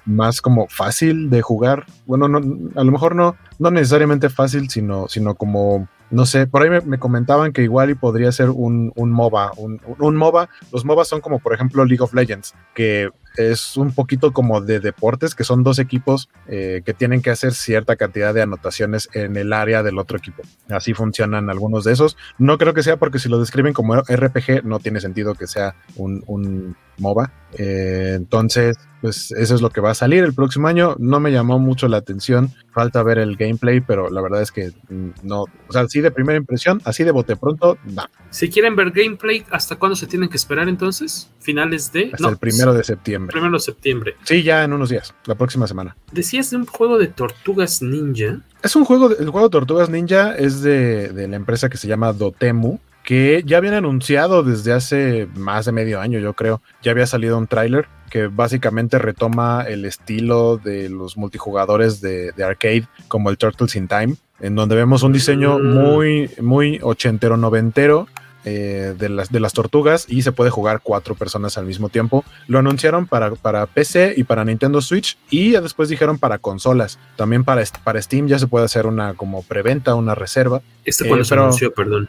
más como fácil de jugar. Bueno, no, a lo mejor no, no necesariamente fácil, sino, sino como no sé, por ahí me, comentaban que igual y podría ser un, MOBA. Un, MOBA, los MOBA son como por ejemplo League of Legends, que es un poquito como de deportes, que son dos equipos eh, que tienen que hacer cierta cantidad de anotaciones en el área del otro equipo. Así funcionan algunos de esos. No creo que sea porque si lo describen como RPG, no tiene sentido que sea un, un MOBA. Eh, entonces, pues eso es lo que va a salir el próximo año. No me llamó mucho la atención. Falta ver el gameplay, pero la verdad es que mm, no. O sea, así de primera impresión, así de bote pronto, no. Si quieren ver gameplay, ¿hasta cuándo se tienen que esperar entonces? Finales de. Hasta el primero de septiembre. Primero de septiembre. Sí, ya en unos días, la próxima semana. Decías de un juego de tortugas ninja. Es un juego, el juego de Tortugas Ninja es de, de la empresa que se llama Dotemu que ya habían anunciado desde hace más de medio año, yo creo. Ya había salido un tráiler que básicamente retoma el estilo de los multijugadores de, arcade, como el Turtles in Time, en donde vemos un diseño mm. muy, muy ochentero, noventero, eh, de, las, de las tortugas y se puede jugar cuatro personas al mismo tiempo. Lo anunciaron para, para PC y para Nintendo Switch y después dijeron para consolas. También para, para Steam ya se puede hacer una como preventa, una reserva. ¿Este cuando eh, se anunció, perdón?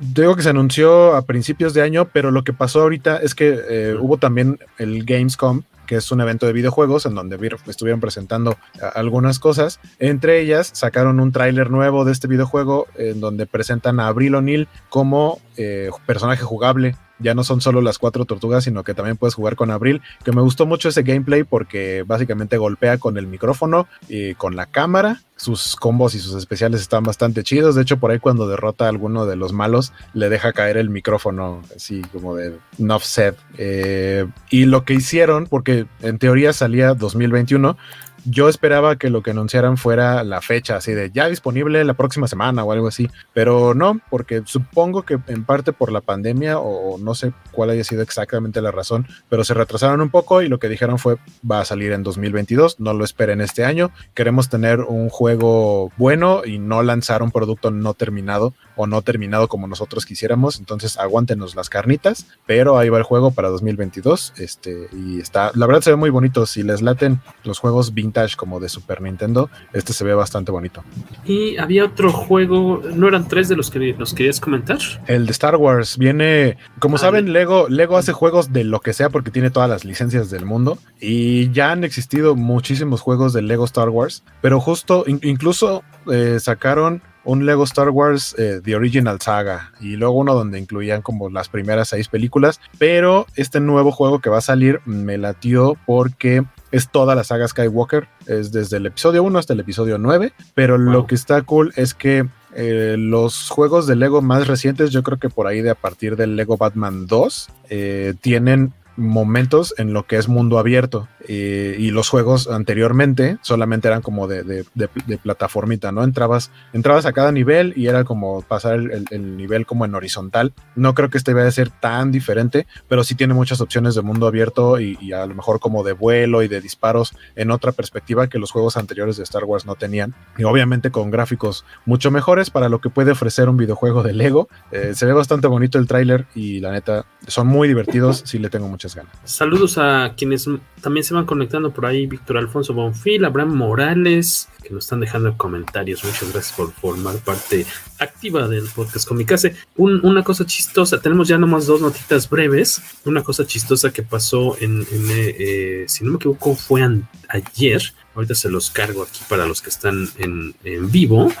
digo que se anunció a principios de año, pero lo que pasó ahorita es que eh, hubo también el Gamescom que es un evento de videojuegos en donde estuvieron presentando algunas cosas. Entre ellas sacaron un tráiler nuevo de este videojuego en donde presentan a Abril O'Neill como eh, personaje jugable ya no son solo las cuatro tortugas, sino que también puedes jugar con Abril, que me gustó mucho ese gameplay porque básicamente golpea con el micrófono y con la cámara. Sus combos y sus especiales están bastante chidos. De hecho, por ahí cuando derrota a alguno de los malos, le deja caer el micrófono, así como de enough set. Eh, y lo que hicieron, porque en teoría salía 2021, yo esperaba que lo que anunciaran fuera la fecha, así de ya disponible la próxima semana o algo así, pero no, porque supongo que en parte por la pandemia o no sé cuál haya sido exactamente la razón, pero se retrasaron un poco y lo que dijeron fue va a salir en 2022, no lo esperen este año, queremos tener un juego bueno y no lanzar un producto no terminado o no terminado como nosotros quisiéramos, entonces aguántenos las carnitas, pero ahí va el juego para 2022, este, y está, la verdad se ve muy bonito, si les laten los juegos vintage como de Super Nintendo, este se ve bastante bonito. Y había otro juego, ¿no eran tres de los que nos querías comentar? El de Star Wars, viene, como ah, saben, Lego, Lego hace juegos de lo que sea porque tiene todas las licencias del mundo, y ya han existido muchísimos juegos de Lego Star Wars, pero justo, incluso eh, sacaron un Lego Star Wars eh, The Original Saga y luego uno donde incluían como las primeras seis películas, pero este nuevo juego que va a salir me latió porque es toda la saga Skywalker, es desde el episodio 1 hasta el episodio 9, pero lo que está cool es que eh, los juegos de Lego más recientes, yo creo que por ahí de a partir del Lego Batman 2, eh, tienen momentos en lo que es mundo abierto y los juegos anteriormente solamente eran como de, de, plataformita, ¿no? Entrabas, entrabas a cada nivel y era como pasar el, nivel como en horizontal. No creo que este vaya a ser tan diferente, pero sí tiene muchas opciones de mundo abierto y, a lo mejor como de vuelo y de disparos en otra perspectiva que los juegos anteriores de Star Wars no tenían. Y obviamente con gráficos mucho mejores para lo que puede ofrecer un videojuego de Lego. Eh, se ve bastante bonito el tráiler y la neta son muy divertidos, sí le tengo muchas ganas. Saludos a quienes también se van conectando por ahí Víctor Alfonso Bonfil, Abraham Morales, que nos están dejando comentarios. Muchas gracias por formar parte activa del podcast Comicase. una cosa chistosa, tenemos ya nomás dos notitas breves. Una cosa chistosa que pasó en, eh, si no me equivoco, fue ayer. Ahorita se los cargo aquí para los que están en, vivo.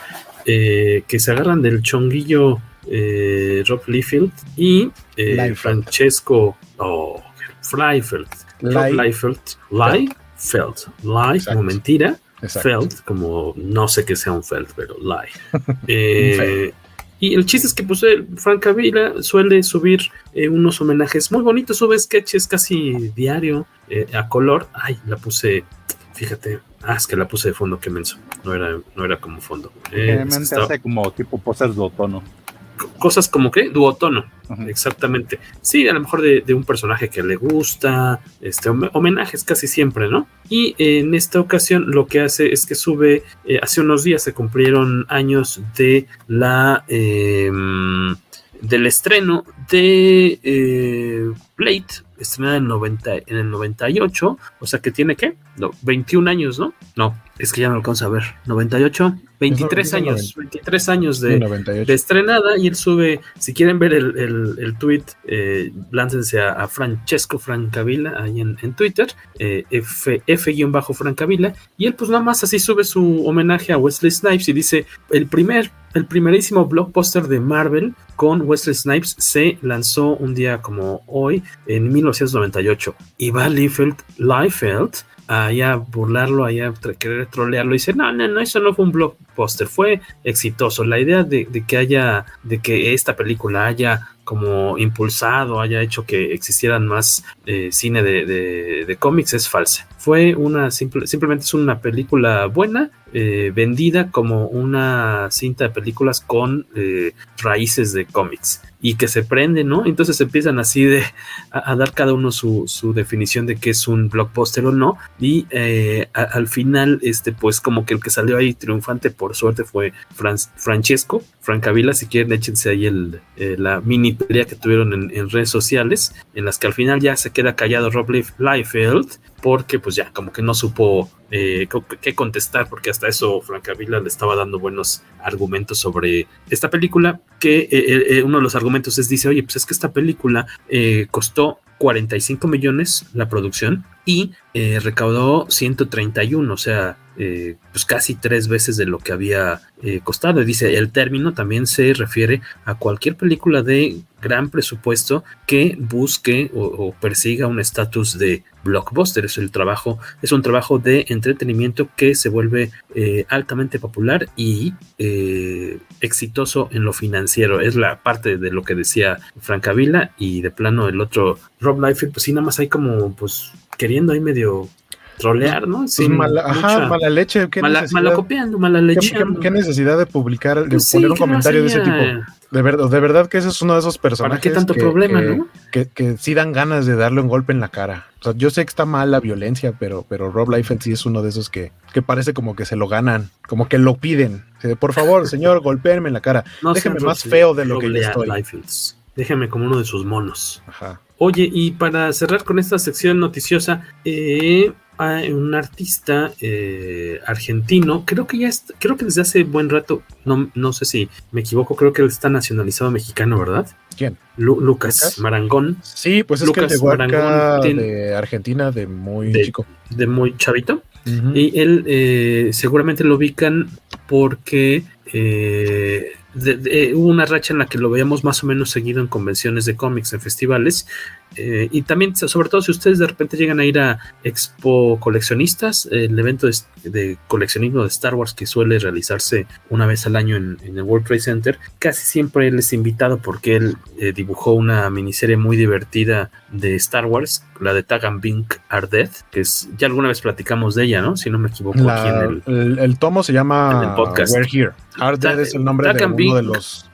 Eh, que se agarran del chonguillo eh, Rob Liefeld y Francesco Flyfeld Liefeld, Liefeld, Liefeld, como mentira, Felt, como no sé qué sea un Felt, pero lie. Eh, y el chiste es que pues Frank Cavilla suele subir eh, unos homenajes muy bonitos, sube sketches casi diario eh, a color. Ay, la puse, fíjate, ah, es que la puse de fondo, qué menso. No era, no era como fondo. Eh, hace como tipo póster duotono. Cosas como que duotono, exactamente. Sí, a lo mejor de, un personaje que le gusta, este, homenajes casi siempre, ¿no? Y en esta ocasión lo que hace es que sube, eh, hace unos días se cumplieron años de la... Em, del estreno de eh, Blade, estrenada en, 90, en el 98, o sea que tiene que, no, 21 años, ¿no? No, es que ya no alcanza a ver, 98, 23 años, 23 años de, de, estrenada. Y él sube, si quieren ver el, el, el tweet, eh, láncense a, Francesco Francavilla ahí en, en Twitter, eh, F-Francavilla, y él pues nada más así sube su homenaje a Wesley Snipes y dice, el primer, el primerísimo blockbuster de Marvel con Wesley Snipes se lanzó un día como hoy, en 1998, y va Liefeld, Liefeld allá burlarlo, allá querer trolearlo y dice, no, no, no, eso no fue un blockbuster, fue exitoso. La idea de, que haya, de que esta película haya como impulsado, haya hecho que existieran más eh, cine de, cómics es falsa. Fue una simple, simplemente es una película buena, eh, vendida como una cinta de películas con eh, raíces de cómics y que se prende, ¿no? Entonces empiezan así de a, dar cada uno su, definición de qué es un blockbuster o no y al final, este, pues como que el que salió ahí triunfante por suerte fue Francesco, Francavilla, si quieren échense ahí el, la mini pelea que tuvieron en, redes sociales, en las que al final ya se queda callado Rob Liefeld, porque pues ya como que no supo eh, qué contestar, porque hasta eso Francavilla le estaba dando buenos argumentos sobre esta película, que eh, eh, uno de los argumentos es, dice, oye, pues es que esta película costó 45 millones la producción y recaudó 131, o sea, eh, pues casi tres veces de lo que había eh, costado. Y dice, el término también se refiere a cualquier película de gran presupuesto que busque o, persiga un estatus de blockbuster. Es el trabajo, es un trabajo de entretenimiento que se vuelve eh, altamente popular y exitoso en lo financiero. Es la parte de lo que decía Francavilla y de plano el otro Rob Liefeld, pues sí, nada más hay como pues queriendo ahí medio trolear, ¿no? Pues mala, ajá, mala leche. ¿qué mala, copiando, mala leche. ¿Qué, necesidad de publicar, de pues poner un comentario de ese tipo? De, verdad, de verdad que ese es uno de esos personajes. ¿Para qué tanto problema, no? Que, que, sí dan ganas de darle un golpe en la cara. O sea, yo sé que está mal la violencia, pero, pero Rob Liefeld sí es uno de esos que, que parece como que se lo ganan, como que lo piden. Por favor, señor, golpeenme en la cara. No, Déjeme más feo de lo que yo estoy. Déjame como uno de sus monos. Ajá. Oye, y para cerrar con esta sección noticiosa, eh, hay un artista eh, argentino, creo que ya está, creo que desde hace buen rato, no, no sé si me equivoco, creo que él está nacionalizado mexicano, ¿verdad? ¿Quién? Lucas, Marangón. Sí, pues es Lucas que Marangón de Argentina, de muy chico. De muy chavito. Y él eh, seguramente lo ubican porque eh, hubo una racha en la que lo veíamos más o menos seguido en convenciones de cómics, en festivales, eh, y también, sobre todo si ustedes de repente llegan a ir a Expo Coleccionistas, el evento de, coleccionismo de Star Wars que suele realizarse una vez al año en, el World Trade Center, casi siempre él es invitado porque él eh, dibujó una miniserie muy divertida de Star Wars, la de Tag and Bink Are Dead, que es, ya alguna vez platicamos de ella, ¿no? Si no me equivoco. aquí en el, el, tomo se llama We're Here. Are Dead es el nombre de uno de los,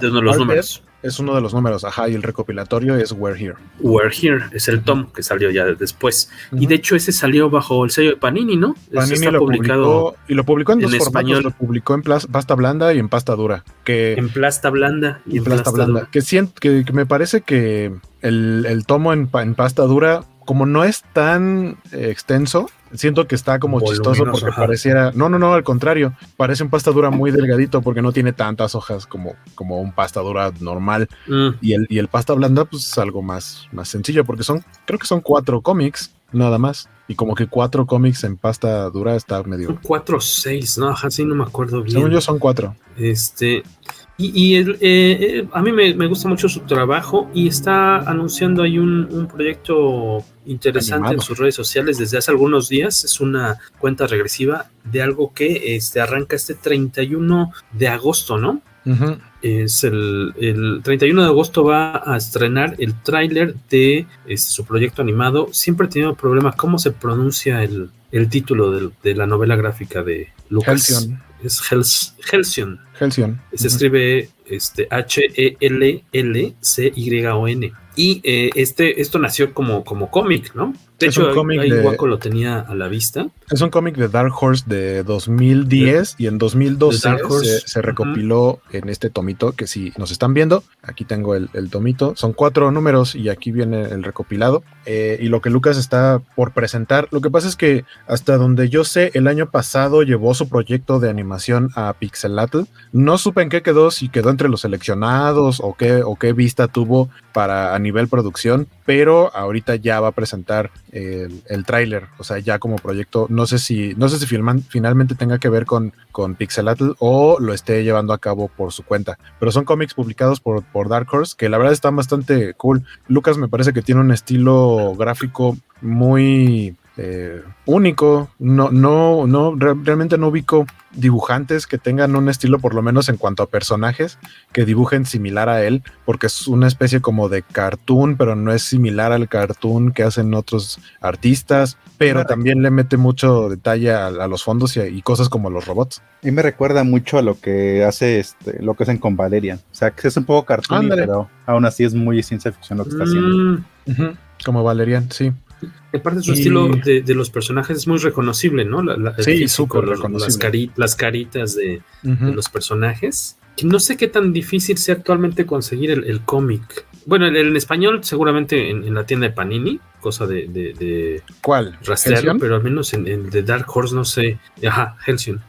de los números es uno de los números, ajá, y el recopilatorio es We're Here. We're Here es el tom que salió ya después. Y de hecho ese salió bajo el sello de Panini, ¿no? Panini lo publicó y lo publicó en, dos español. lo publicó en pasta blanda y en pasta dura. Que, en plasta blanda y en, plasta blanda. Que, siento, que, me parece que el, el tomo en, en pasta dura como no es tan eh, extenso, siento que está como chistoso porque pareciera. No, no, no, al contrario. Parece un pasta dura muy delgadito porque no tiene tantas hojas como, como un pasta dura normal. Mm. Y, el, y el pasta blanda, pues es algo más, más sencillo porque son, creo que son cuatro cómics, nada más. Y como que cuatro cómics en pasta dura está medio. cuatro o seis, ¿no? Así no me acuerdo bien. Según yo son cuatro. Este. Y, eh, eh, a mí me, gusta mucho su trabajo y está anunciando ahí un, proyecto interesante en sus redes sociales desde hace algunos días. Es una cuenta regresiva de algo que este, arranca este 31 de agosto, ¿no? Es el, el, 31 de agosto va a estrenar el tráiler de este, su proyecto animado. Siempre he tenido problemas cómo se pronuncia el, el título de, de, la novela gráfica de Lucas. Halcyon. Es Hels, Halcyon. Halcyon. Se escribe este, H-E-L-L-C-Y-O-N. Y eh, este, esto nació como, como cómic, ¿no? De Es hecho, un cómic ahí de- Waco lo tenía a la vista. Es un cómic de Dark Horse de 2010 y en 2012 De Dark Horse. se, se recopiló en este tomito que si nos están viendo, aquí tengo el, el tomito, son cuatro números y aquí viene el recopilado Eh, y lo que Lucas está por presentar, lo que pasa es que hasta donde yo sé, el año pasado llevó su proyecto de animación a Pixelatl, no supe en qué quedó, si quedó entre los seleccionados o qué, o qué vista tuvo para a nivel producción, pero ahorita ya va a presentar el, el tráiler, o sea, ya como proyecto, no sé si, no sé si filman- finalmente tenga que ver con, con Pixelatl o lo esté llevando a cabo por su cuenta, pero son cómics publicados por, por Dark Horse que la verdad están bastante cool. Lucas me parece que tiene un estilo gráfico muy eh, único. No, no, no, re- realmente no ubico dibujantes que tengan un estilo, por lo menos en cuanto a personajes, que dibujen similar a él, porque es una especie como de cartoon, pero no es similar al cartoon que hacen otros artistas, pero también le mete mucho detalle a, a los fondos y, a- y cosas como los robots. Y me recuerda mucho a lo que hace este, lo que hacen con Valerian. O sea, que es un poco cartoon, pero aún así es muy ciencia ficción lo que está haciendo. Mm, Como Valerian, sí. Aparte su Y- estilo de, de los personajes es muy reconocible, ¿no? La- Sí, físico, súper los- reconocible. las, cari- las caritas de, los personajes. Que no sé qué tan difícil sea actualmente conseguir el, el cómic. Bueno, el, el en español seguramente en, en la tienda de Panini, cosa de, de, de ¿Cuál? rastrearlo, pero al menos en el de Dark Horse no sé. Ajá, Halcyon.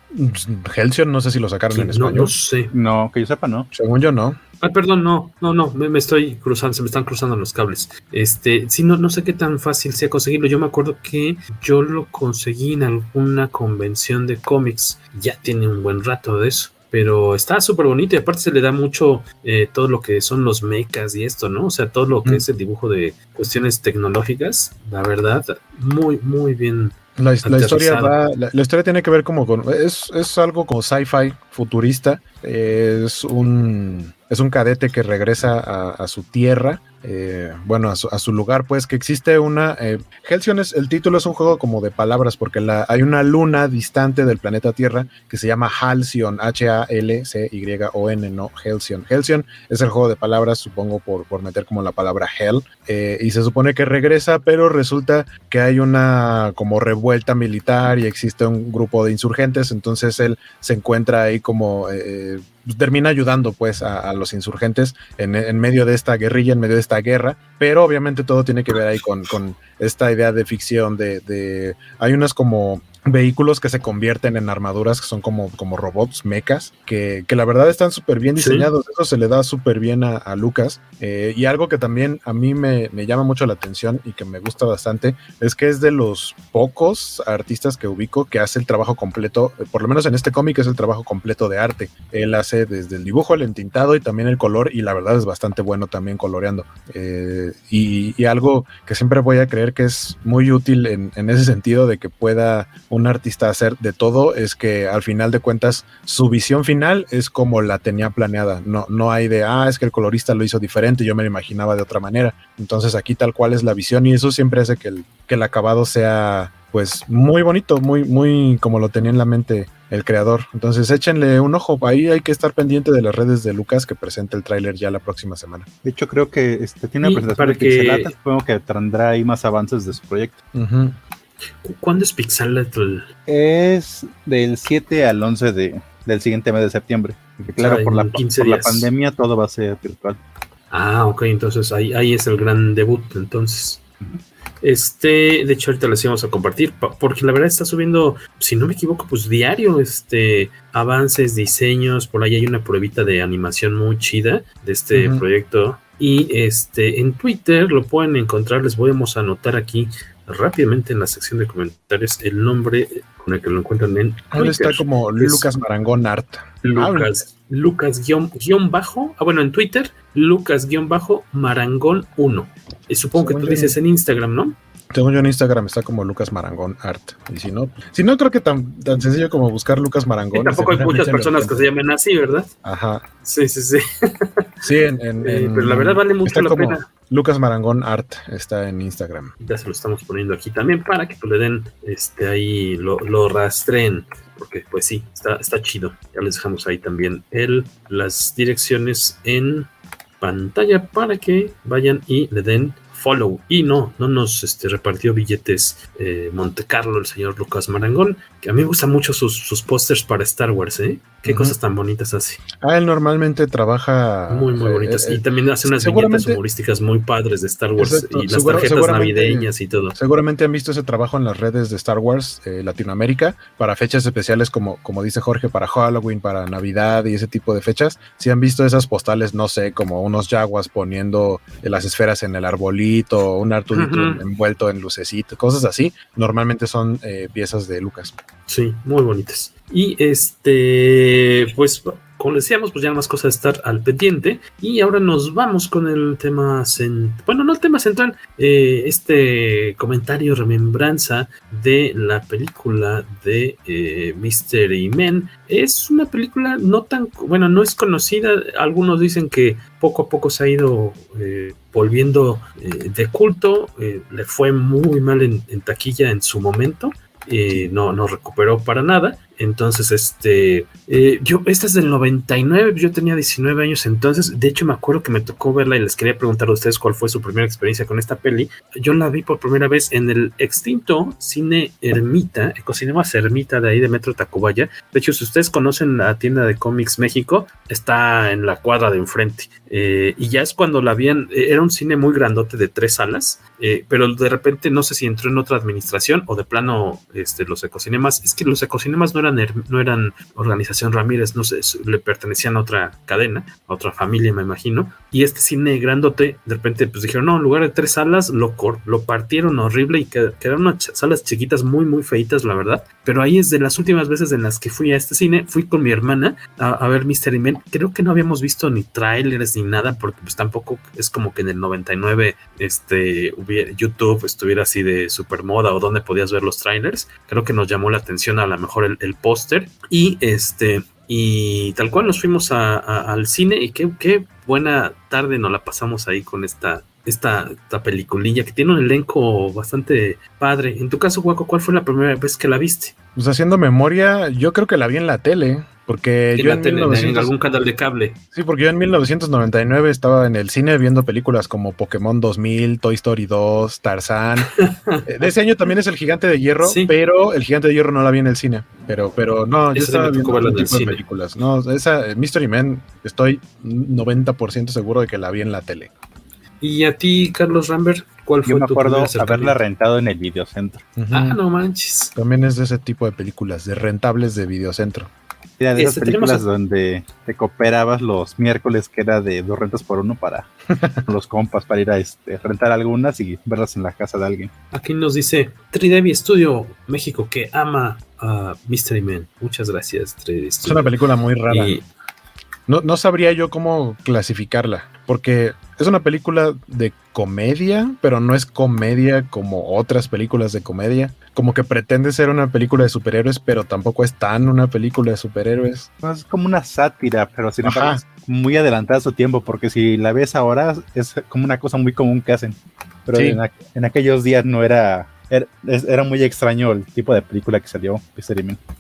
Halcyon no sé si lo sacaron en No, español. no sé. No, que yo sepa, no. Según yo no. Ah, perdón, no, no, no, me, me estoy cruzando, se me están cruzando los cables. Este, sí, no, no sé qué tan fácil sea conseguirlo. Yo me acuerdo que yo lo conseguí en alguna convención de cómics. Ya tiene un buen rato de eso. Pero está súper bonito y aparte se le da mucho eh, todo lo que son los mechas y esto, ¿no? O sea, todo lo que Mm. es el dibujo de cuestiones tecnológicas. La verdad, muy, muy bien. La, la historia va, la, la historia tiene que ver como con es, es algo como sci-fi futurista. Es un es un cadete que regresa a, a su tierra, eh, bueno, a su, lugar, pues que existe una. Eh, Halcyon es el título es un juego como de palabras porque hay una luna distante del planeta Tierra que se llama Halcyon, H-A-L-C-Y-O-N, no Halcyon. Halcyon es el juego de palabras, supongo por, por meter como la palabra Hell, eh, y se supone que regresa, pero resulta que hay una como revuelta militar y existe un grupo de insurgentes, entonces él se encuentra ahí como eh, termina ayudando pues a, a los insurgentes en, en medio de esta guerrilla, en medio de esta guerra, pero obviamente todo tiene que ver ahí con, con esta idea de ficción, de, de hay unas como vehículos que se convierten en armaduras que son como, como robots, mechas, que, que la verdad están súper bien Sí. diseñados. Eso se le da súper bien a, a Lucas. Eh, y algo que también a mí me, me llama mucho la atención y que me gusta bastante es que es de los pocos artistas que ubico que hace el trabajo completo, eh, por lo menos en este cómic es el trabajo completo de arte. Él hace desde el dibujo, el entintado y también el color y la verdad es bastante bueno también coloreando. Eh, y, y algo que siempre voy a creer que es muy útil en, en ese sentido de que pueda un artista hacer de todo es que al final de cuentas su visión final es como la tenía planeada. No, no hay de, ah, es que el colorista lo hizo diferente, yo me lo imaginaba de otra manera. Entonces aquí tal cual es la visión y eso siempre hace que el, que el acabado sea pues muy bonito, muy, muy como lo tenía en la mente el creador. Entonces échenle un ojo, ahí hay que estar pendiente de las redes de Lucas que presenta el tráiler ya la próxima semana. De hecho, creo que este, tiene una presentación para de que- Pixelata, supongo que tendrá ahí más avances de su proyecto. Ujú. ¿Cu- ¿Cuándo es Pixelatl? Es del 7 al 11 de, del siguiente mes de septiembre. Porque, claro, sea, por, la, en 15 por la días. pandemia todo va a ser virtual. Ah, ok, entonces ahí, ahí es el gran debut, entonces. Este, de hecho, ahorita les íbamos a compartir, pa- porque la verdad está subiendo, si no me equivoco, pues diario, este, avances, diseños, por ahí hay una pruebita de animación muy chida de este proyecto. Y este, en Twitter lo pueden encontrar, les vamos a anotar aquí rápidamente en la sección de comentarios el nombre con el que lo encuentran en Él está Twitter. como Lucas Marangón Art. Lucas, Lucas guion, guion bajo, ah bueno, en Twitter, Lucas guion bajo Marangón 1. Y supongo que tú dices en Instagram, ¿no? Según yo en Instagram está como Lucas Marangón Art. Y si no, si no creo que tan, tan sencillo como buscar Lucas Marangón. Y tampoco hay muchas personas que se llamen así, ¿verdad? Ajá. Sí, sí, sí. Sí, en, en, Eh, pero la verdad vale mucho la como pena. Lucas Marangón Art está en Instagram. Ya se lo estamos poniendo aquí también para que pues, le den este ahí, lo, lo rastreen. Porque pues sí, está, está chido. Ya les dejamos ahí también el, las direcciones en pantalla para que vayan y le den follow. Y no, no nos este, repartió billetes eh, Monte Carlo el señor Lucas Marangón, que a mí me gustan mucho sus, sus pósters para Star Wars, ¿eh? Qué cosas tan bonitas hace. Ah, él normalmente trabaja. Muy, muy eh, bonitas. eh, y también hace unas viñetas humorísticas muy padres de Star Wars Exacto. y las Seguro- tarjetas navideñas y todo. Seguramente han visto ese trabajo en las redes de Star Wars eh, Latinoamérica para fechas especiales como, como dice Jorge, para Halloween, para Navidad y ese tipo de fechas. Si han visto esas postales, no sé, como unos yaguas poniendo las esferas en el arbolito, un Arturito envuelto en lucecito, cosas así, normalmente son eh, piezas de Lucas. Sí, muy bonitas. Y este, pues, como decíamos, pues ya más cosas de estar al pendiente. Y ahora nos vamos con el tema, cen- bueno, no el tema central, eh, este comentario, remembranza de la película de eh, Mystery Men. Es una película no tan, bueno, no es conocida. Algunos dicen que poco a poco se ha ido eh, volviendo eh, de culto. le fue muy mal en, en taquilla en su momento eh, no, no recuperó para nada. Entonces, este, eh, yo, esta es del 99, yo tenía 19 años entonces, de hecho me acuerdo que me tocó verla y les quería preguntar a ustedes cuál fue su primera experiencia con esta peli. Yo la vi por primera vez en el extinto cine Ermita, Ecocinemas Ermita de ahí de Metro Tacubaya. De hecho, si ustedes conocen la tienda de cómics México, está en la cuadra de enfrente. Eh, y ya es cuando la habían, eh, era un cine muy grandote de tres salas, pero de repente no sé si entró en otra administración o de plano este, los ecocinemas. Es que los ecocinemas no no eran organización Ramírez, no sé, le pertenecían a otra cadena, a otra familia, me imagino. Y este cine grandote, de repente, pues dijeron, no, en lugar de tres salas, lo, cor- lo partieron horrible y qued- quedaron unas salas chiquitas muy, muy feitas, la verdad. Pero ahí es de las últimas veces en las que fui a este cine, fui con mi hermana a, a ver Mystery Men. Creo que no habíamos visto ni trailers ni nada, porque pues tampoco es como que en el 99 este, YouTube estuviera así de super moda o donde podías ver los trailers. Creo que nos llamó la atención a lo mejor el póster y este y tal cual nos fuimos a- al cine y qué, qué buena tarde nos la pasamos ahí con esta esta, esta peliculilla que tiene un elenco bastante padre. En tu caso, Guaco, ¿cuál fue la primera vez que la viste? Pues haciendo memoria, yo creo que la vi en la tele, porque yo en, tele, en 1900 algún canal de cable. Sí, porque yo en 1999 estaba en el cine viendo películas como Pokémon 2000, Toy Story 2, Tarzán. Eh, de ese año también es El Gigante de Hierro, Sí. pero El Gigante de Hierro no la vi en el cine. Pero, pero no, yo Esa estaba viendo verla otro en el tipo de cine. películas. No, esa eh, Mystery Man, estoy 90% seguro de que la vi en la tele. ¿Y a ti, Carlos Rambert, cuál fue Yo me tu acuerdo haberla rentado en el videocentro. Ah, no manches. También es de ese tipo de películas, de rentables de videocentro. Era de esas Este, tenemos películas donde te cooperabas los miércoles que era de dos rentas por uno para los compas para ir a este, rentar algunas y verlas en la casa de alguien. Aquí nos dice Tridevi Studio México que ama a Mystery Man. Muchas gracias, Tridevi Es Studio. una película muy rara. Y- No, no sabría yo cómo clasificarla, porque es una película de comedia, pero no es comedia como otras películas de comedia. Como que pretende ser una película de superhéroes, pero tampoco es tan una película de superhéroes. No, es como una sátira, pero sin embargo es muy adelantada a su tiempo, porque si la ves ahora es como una cosa muy común que hacen. Pero Sí. en, aqu- en aquellos días no era, era, muy extraño el tipo de película que salió.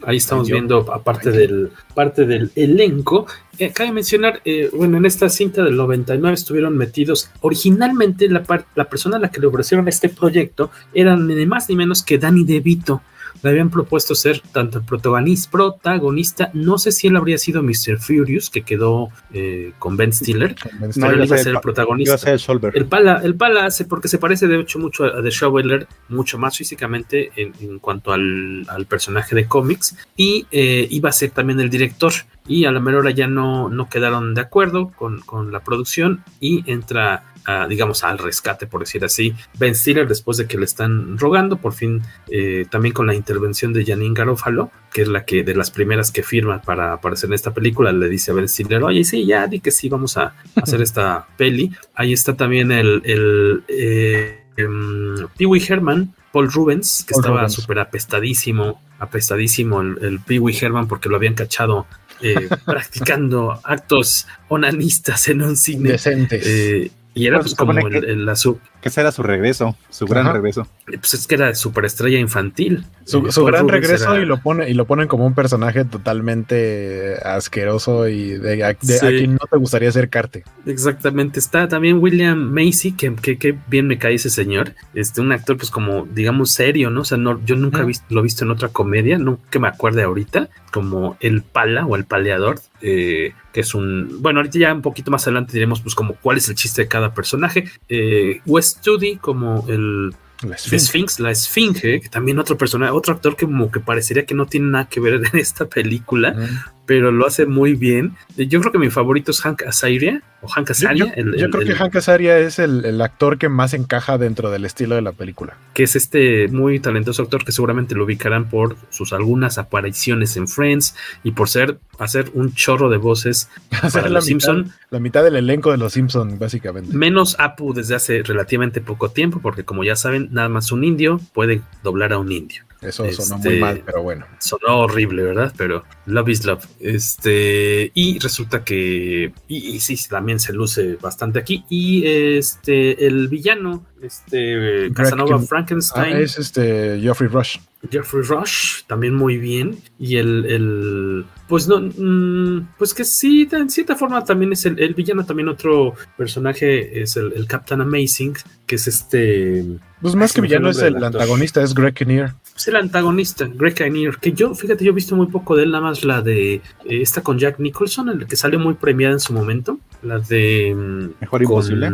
Ahí estamos Yo- viendo, aparte del, parte del elenco, eh, cabe mencionar, eh, bueno, en esta cinta del 99 estuvieron metidos, originalmente la, par- la persona a la que le ofrecieron este proyecto eran ni más ni menos que Danny DeVito. Le habían propuesto ser tanto el protagonista, protagonista, no sé si él habría sido Mr. Furious, que quedó eh, con Ben Stiller, Ben pero él iba a ser el protagonista. Iba a ser el Solver. El pala, el pala hace porque se parece de hecho mucho a The Shoveler, mucho más físicamente en, en cuanto al, al personaje de cómics, y eh, iba a ser también el director. Y a la mera hora ya no, no quedaron de acuerdo con, con la producción y entra, a, digamos, al rescate, por decir así, Ben Stiller después de que le están rogando, por fin eh, también con la intervención de Janine Garofalo, que es la que de las primeras que firma para aparecer en esta película, le dice a Ben Stiller, oye, sí, ya di que sí, vamos a hacer esta peli. Ahí está también el, el, eh, um, Pee Wee Herman, Paul Rubens, que Paul estaba súper apestadísimo, apestadísimo el, el Pee Wee Herman porque lo habían cachado eh, practicando actos onanistas en un cine. Decentes. Eh, y era pues, como el, el, la sub. Que ese era su regreso, su gran Ajá. regreso. Pues es que era superestrella infantil. Su, su gran regreso era... y lo pone y lo ponen como un personaje totalmente asqueroso y de, de sí. a quien no te gustaría acercarte. Exactamente. Está también William Macy, que, que, que, bien me cae ese señor. Este, un actor, pues como, digamos, serio, ¿no? O sea, no, yo nunca he visto, lo he visto en otra comedia, no que me acuerde ahorita, como El Pala o El Paleador, eh, que es un. Bueno, ahorita ya un poquito más adelante diremos, pues, como cuál es el chiste de cada personaje. Eh, West Studi como el la Sphinx. La Esfinge, que también otro personaje, otro actor que como que parecería que no tiene nada que ver en esta película, mm. Pero lo hace muy bien. Yo creo que mi favorito es Hank Azaria, o Hank Azaria. Yo, yo, el, yo el, creo que Hank Azaria es el, actor que más encaja dentro del estilo de la película. Que es este muy talentoso actor que seguramente lo ubicarán por sus algunas apariciones en Friends y por ser hacer un chorro de voces para los Simpson. La mitad del elenco de los Simpson, básicamente. Menos Apu desde hace relativamente poco tiempo, porque como ya saben, nada más un indio puede doblar a un indio. Eso este, sonó muy mal, pero bueno. Sonó horrible, ¿verdad? Pero love is love. Este, y resulta que, y, y sí, también se luce bastante aquí. Y este, el villano, este, Casanova Frankenstein. Ah, es este, Geoffrey Rush. Jeffrey Rush, también muy bien. Y el, el pues no, mmm, pues que sí, en cierta forma también es el, el villano, también otro personaje es el, el, Captain Amazing, que es este... Pues más que villano es el antagonista, es Greg Kinnear. Es el antagonista, Greg Kinnear, que yo, fíjate, yo he visto muy poco de él, nada más la de eh, esta con Jack Nicholson, el que salió muy premiada en su momento, la de... Mejor Imposible.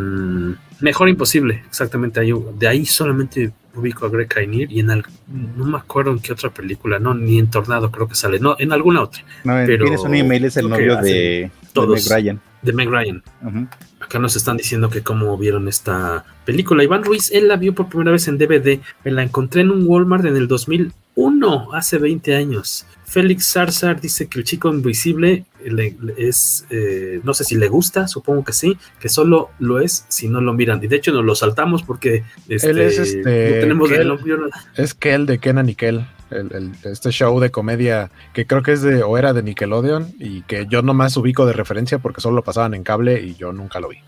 Mejor Imposible, exactamente, ahí, de ahí solamente ubico a Greg Kinnear y en el, no me acuerdo en qué otra película, no, ni en Tornado creo que sale, no, en alguna otra. No, pero tienes un email, es el novio de, de Meg Ryan. De Meg Ryan. Uh -huh. Acá nos están diciendo que cómo vieron esta película. Iván Ruiz, él la vio por primera vez en DVD. Me la encontré en un Walmart en el 2001, hace 20 años. Félix Zarzar dice que el chico invisible le, le es, eh, no sé si le gusta, supongo que sí, que solo lo es si no lo miran. Y de hecho nos lo saltamos porque este, él es este, no tenemos Kel, Es Kel de Kenan y Kel. El, el, este show de comedia que creo que es de o era de Nickelodeon y que yo nomás ubico de referencia porque solo lo pasaban en cable y yo nunca lo vi.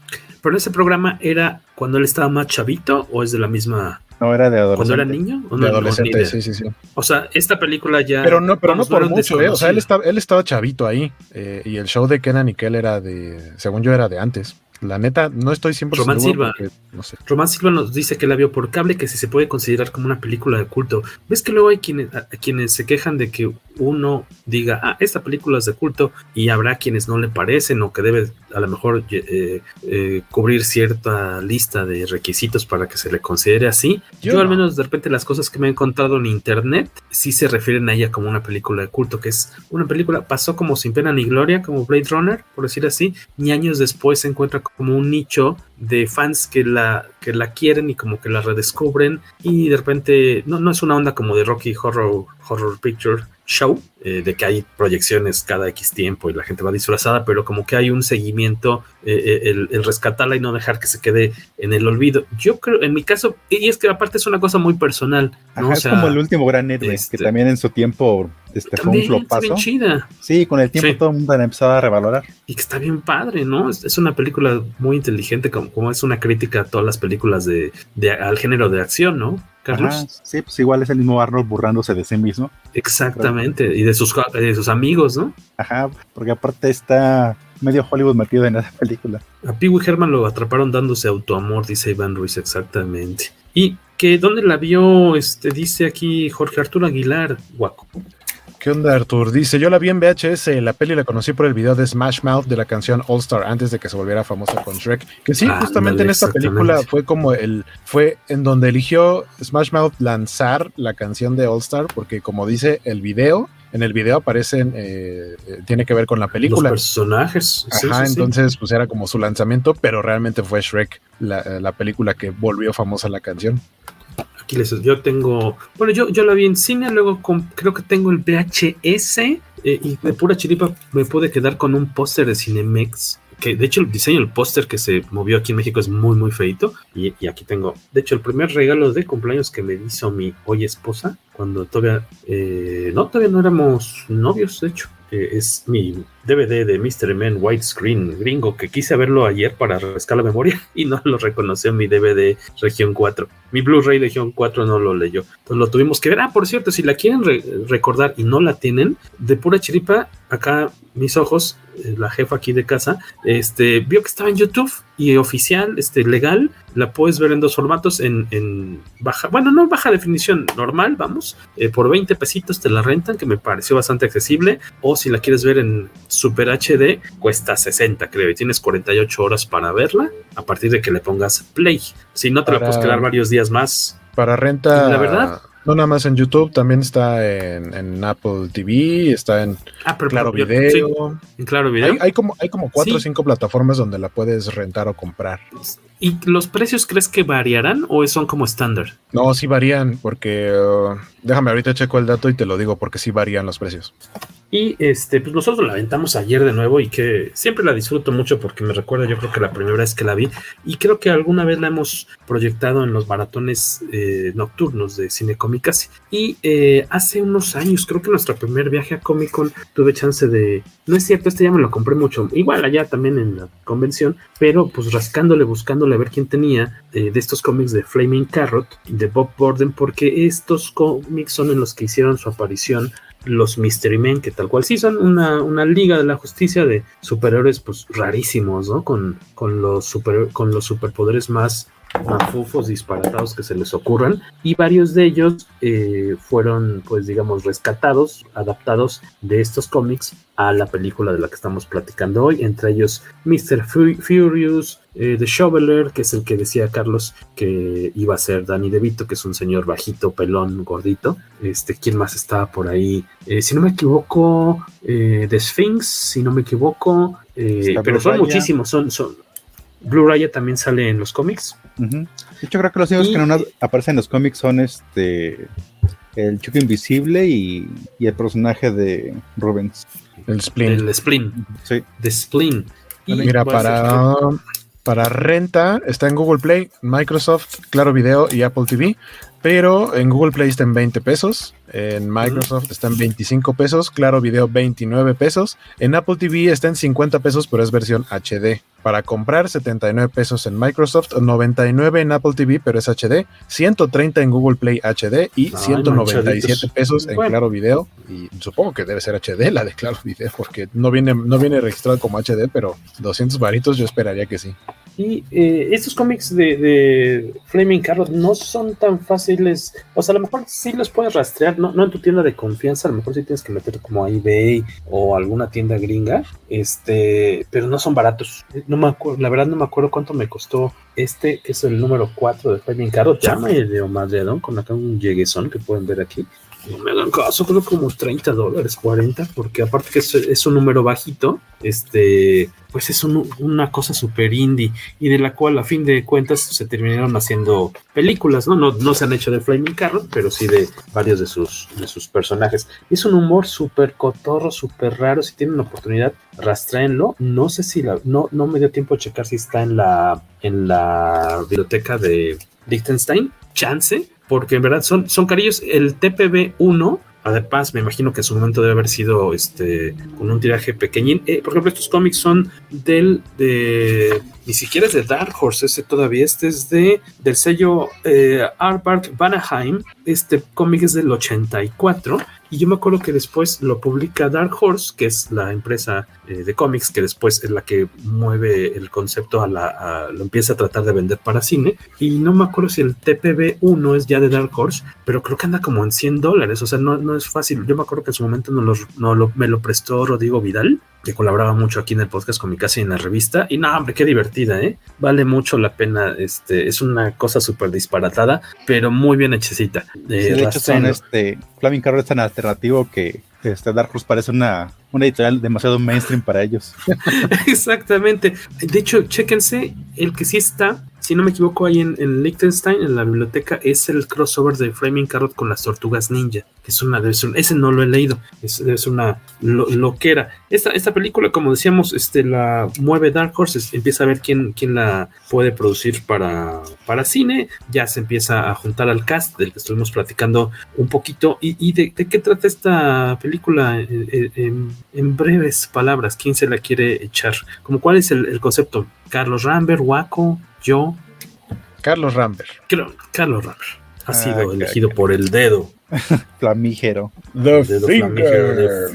Pero ese programa era cuando él estaba más chavito o es de la misma no, era de adolescente. ¿Cuando era niño? ¿O de adolescente, no, sí, sí, sí. O sea, esta película ya. Pero no, pero no por mucho, ¿eh? O sea, él estaba, él estaba chavito ahí. Eh, y el show de Kenan y Kel era de. Según yo, era de antes. La neta, no estoy siempre Román Silva. Porque, no sé. Román Silva nos dice que la vio por cable, que si se puede considerar como una película de culto. ¿Ves que luego hay quienes, a, quienes se quejan de que uno diga, ah, esta película es de culto, y habrá quienes no le parecen o que debe a lo mejor eh, eh, cubrir cierta lista de requisitos para que se le considere así? Yo, Yo al menos de repente las cosas que me he encontrado en internet sí se refieren a ella como una película de culto, que es una película, pasó como sin pena ni gloria, como Blade Runner, por decir así, y años después se encuentra como un nicho de fans que la, que la quieren y como que la redescubren y de repente no, no es una onda como de Rocky Horror, Horror Picture Show, eh, de que hay proyecciones cada X tiempo y la gente va disfrazada, pero como que hay un seguimiento, eh, el, el, rescatarla y no dejar que se quede en el olvido. Yo creo, en mi caso, y es que aparte es una cosa muy personal. ¿no? Ajá, o sea, es como el último gran héroe, este, que también en su tiempo este, fue un flopazo. chida. Sí, con el tiempo sí. todo el mundo la empezaba a revalorar. Y que está bien padre, ¿no? Es, es una película muy inteligente, como, como, es una crítica a todas las películas de, de al género de acción, ¿no? Carlos. Ajá, sí, pues igual es el mismo Arnold burlándose de sí mismo. Exactamente, y de sus, de sus amigos, ¿no? Ajá, porque aparte está medio Hollywood metido en esa película. A Pee Wee Herman lo atraparon dándose autoamor, dice Iván Ruiz, exactamente. Y que dónde la vio, este, dice aquí Jorge Arturo Aguilar, guaco. ¿Qué onda, Artur? Dice, yo la vi en VHS, la peli la conocí por el video de Smash Mouth de la canción All Star antes de que se volviera famosa con Shrek. Que sí, ah, justamente dale, en esta película fue como el, fue en donde eligió Smash Mouth lanzar la canción de All Star, porque como dice el video, en el video aparecen, eh, tiene que ver con la película. Los personajes. Ajá, sí, sí, entonces sí. pues era como su lanzamiento, pero realmente fue Shrek la, la película que volvió famosa la canción aquí les yo tengo bueno yo, yo la vi en cine luego creo que tengo el VHS eh, y de pura chiripa me pude quedar con un póster de Cinemex que de hecho el diseño del póster que se movió aquí en México es muy, muy feito. Y, y, aquí tengo, de hecho, el primer regalo de cumpleaños que me hizo mi hoy esposa, cuando todavía, eh, no, todavía no éramos novios, de hecho. Es mi DVD de Mr. Man widescreen gringo que quise verlo ayer para refrescar la memoria y no lo reconoció mi DVD Región 4. Mi Blu-ray Región 4 no lo leyó. Entonces lo tuvimos que ver. Ah, por cierto, si la quieren re recordar y no la tienen, de pura chiripa, acá mis ojos, eh, la jefa aquí de casa, este, vio que estaba en YouTube y oficial, este, legal, la puedes ver en dos formatos, en, en baja, bueno, no baja definición, normal, vamos, eh, por 20 pesitos te la rentan, que me pareció bastante accesible, o si la quieres ver en Super HD, cuesta 60, creo, y tienes 48 horas para verla, a partir de que le pongas play. Si no, te para, la puedes quedar varios días más. Para renta. La verdad. No nada más en YouTube, también está en, en Apple TV, está en ah, pero, Claro pero, Video. Sí, en Claro Video. Hay, hay, como, hay como cuatro o cinco plataformas donde la puedes rentar o comprar. ¿Y los precios crees que variarán o son como estándar? No, sí varían, porque uh, déjame ahorita checo el dato y te lo digo, porque sí varían los precios. Y este, pues nosotros la aventamos ayer de nuevo y que siempre la disfruto mucho porque me recuerda, yo creo que la primera vez que la vi y creo que alguna vez la hemos proyectado en los maratones eh, nocturnos de Cine Casi. Y eh, hace unos años, creo que nuestro primer viaje a Comic Con tuve chance de, no es cierto, este ya me lo compré mucho, igual allá también en la convención, pero pues rascándole, buscándole a ver quién tenía eh, de estos cómics de Flaming Carrot, de Bob Borden, porque estos cómics son en los que hicieron su aparición los Mystery Men, que tal cual sí son una, una, liga de la justicia de superhéroes pues rarísimos, ¿no? Con, con, los, super, con los superpoderes más mafufos disparatados que se les ocurran y varios de ellos eh, fueron pues digamos rescatados adaptados de estos cómics a la película de la que estamos platicando hoy entre ellos Mr. Furious eh, The Shoveler que es el que decía Carlos que iba a ser Danny DeVito que es un señor bajito pelón gordito este quién más estaba por ahí eh, si no me equivoco The Sphinx si no me equivoco pero son muchísimos son, son Blue Raya también sale en los cómics. Uh -huh. De hecho, creo que los únicos que no aparecen en los cómics son este el Chico Invisible y, y, el personaje de Rubens. El Spleen. El Spleen. Sí. The Spleen. Y Mira, para, para renta está en Google Play, Microsoft, Claro Video y Apple TV. Pero en Google Play está en 20 pesos, en Microsoft está en 25 pesos, Claro Video 29 pesos, en Apple TV está en 50 pesos, pero es versión HD. Para comprar 79 pesos en Microsoft, 99 en Apple TV, pero es HD, 130 en Google Play HD y Ay, 197 pesos en bueno. Claro Video. Y supongo que debe ser HD la de Claro Video, porque no viene, no viene registrado como HD, pero 200 varitos yo esperaría que sí. Y eh, estos cómics de, de, Flaming Carrot no son tan fáciles. O sea, a lo mejor sí los puedes rastrear, no, no en tu tienda de confianza, a lo mejor sí tienes que meter como a eBay o alguna tienda gringa, este, pero no son baratos. No me acuerdo, la verdad no me acuerdo cuánto me costó este, que es el número 4 de Flaming Carrot. Llama de Omar León con acá un lleguesón que pueden ver aquí. No me hagan caso, creo como 30 dólares, 40, porque aparte que es, es un número bajito, este, pues es un, una cosa super indie y de la cual a fin de cuentas se terminaron haciendo películas, ¿no? No, no se han hecho de Flaming Carrot, pero sí de varios de sus, de sus personajes. Es un humor súper cotorro, súper raro. Si tienen oportunidad, rastréenlo. No sé si la, no, no me dio tiempo de checar si está en la, en la biblioteca de Liechtenstein. Chance, porque en verdad son, son carillos. El TPB 1 además me imagino que en su momento debe haber sido este con un tiraje pequeñín. Eh, por ejemplo, estos cómics son del de ni siquiera es de Dark Horse, ese todavía, este es de del sello eh, Arbart Vanaheim. Este cómic es del 84 y yo me acuerdo que después lo publica Dark Horse, que es la empresa eh, de cómics que después es la que mueve el concepto a la lo empieza a tratar de vender para cine y no me acuerdo si el TPB 1 es ya de Dark Horse, pero creo que anda como en 100 dólares, o sea, no, no es fácil. Yo me acuerdo que en su momento no, lo, no lo, me lo prestó Rodrigo Vidal que colaboraba mucho aquí en el podcast con mi casa y en la revista. Y no, hombre, qué divertida, ¿eh? Vale mucho la pena. Este, es una cosa súper disparatada, pero muy bien hechecita. Eh, sí, de hecho, son este. Flaming Carrot es tan alternativo que este Dark Horse parece una, una editorial demasiado mainstream para ellos. Exactamente. De hecho, chéquense, el que sí está, si no me equivoco, ahí en, en Liechtenstein, en la biblioteca, es el crossover de Flaming Carrot con las tortugas ninja. es una, ese no lo he leído, es, es una loquera. esta, esta película, como decíamos, este, la mueve Dark Horse, empieza a ver quién, quién la puede producir para, para cine, ya se empieza a juntar al cast del que estuvimos platicando un poquito. ¿Y, de, qué trata esta película en, breves palabras? ¿Quién se la quiere echar? Como, ¿Cuál es el, concepto? ¿Carlos Rambert, Waco, yo? Carlos Rambert. Carlos Rambert ha ah, sido elegido por el dedo. Flamígero. The finger.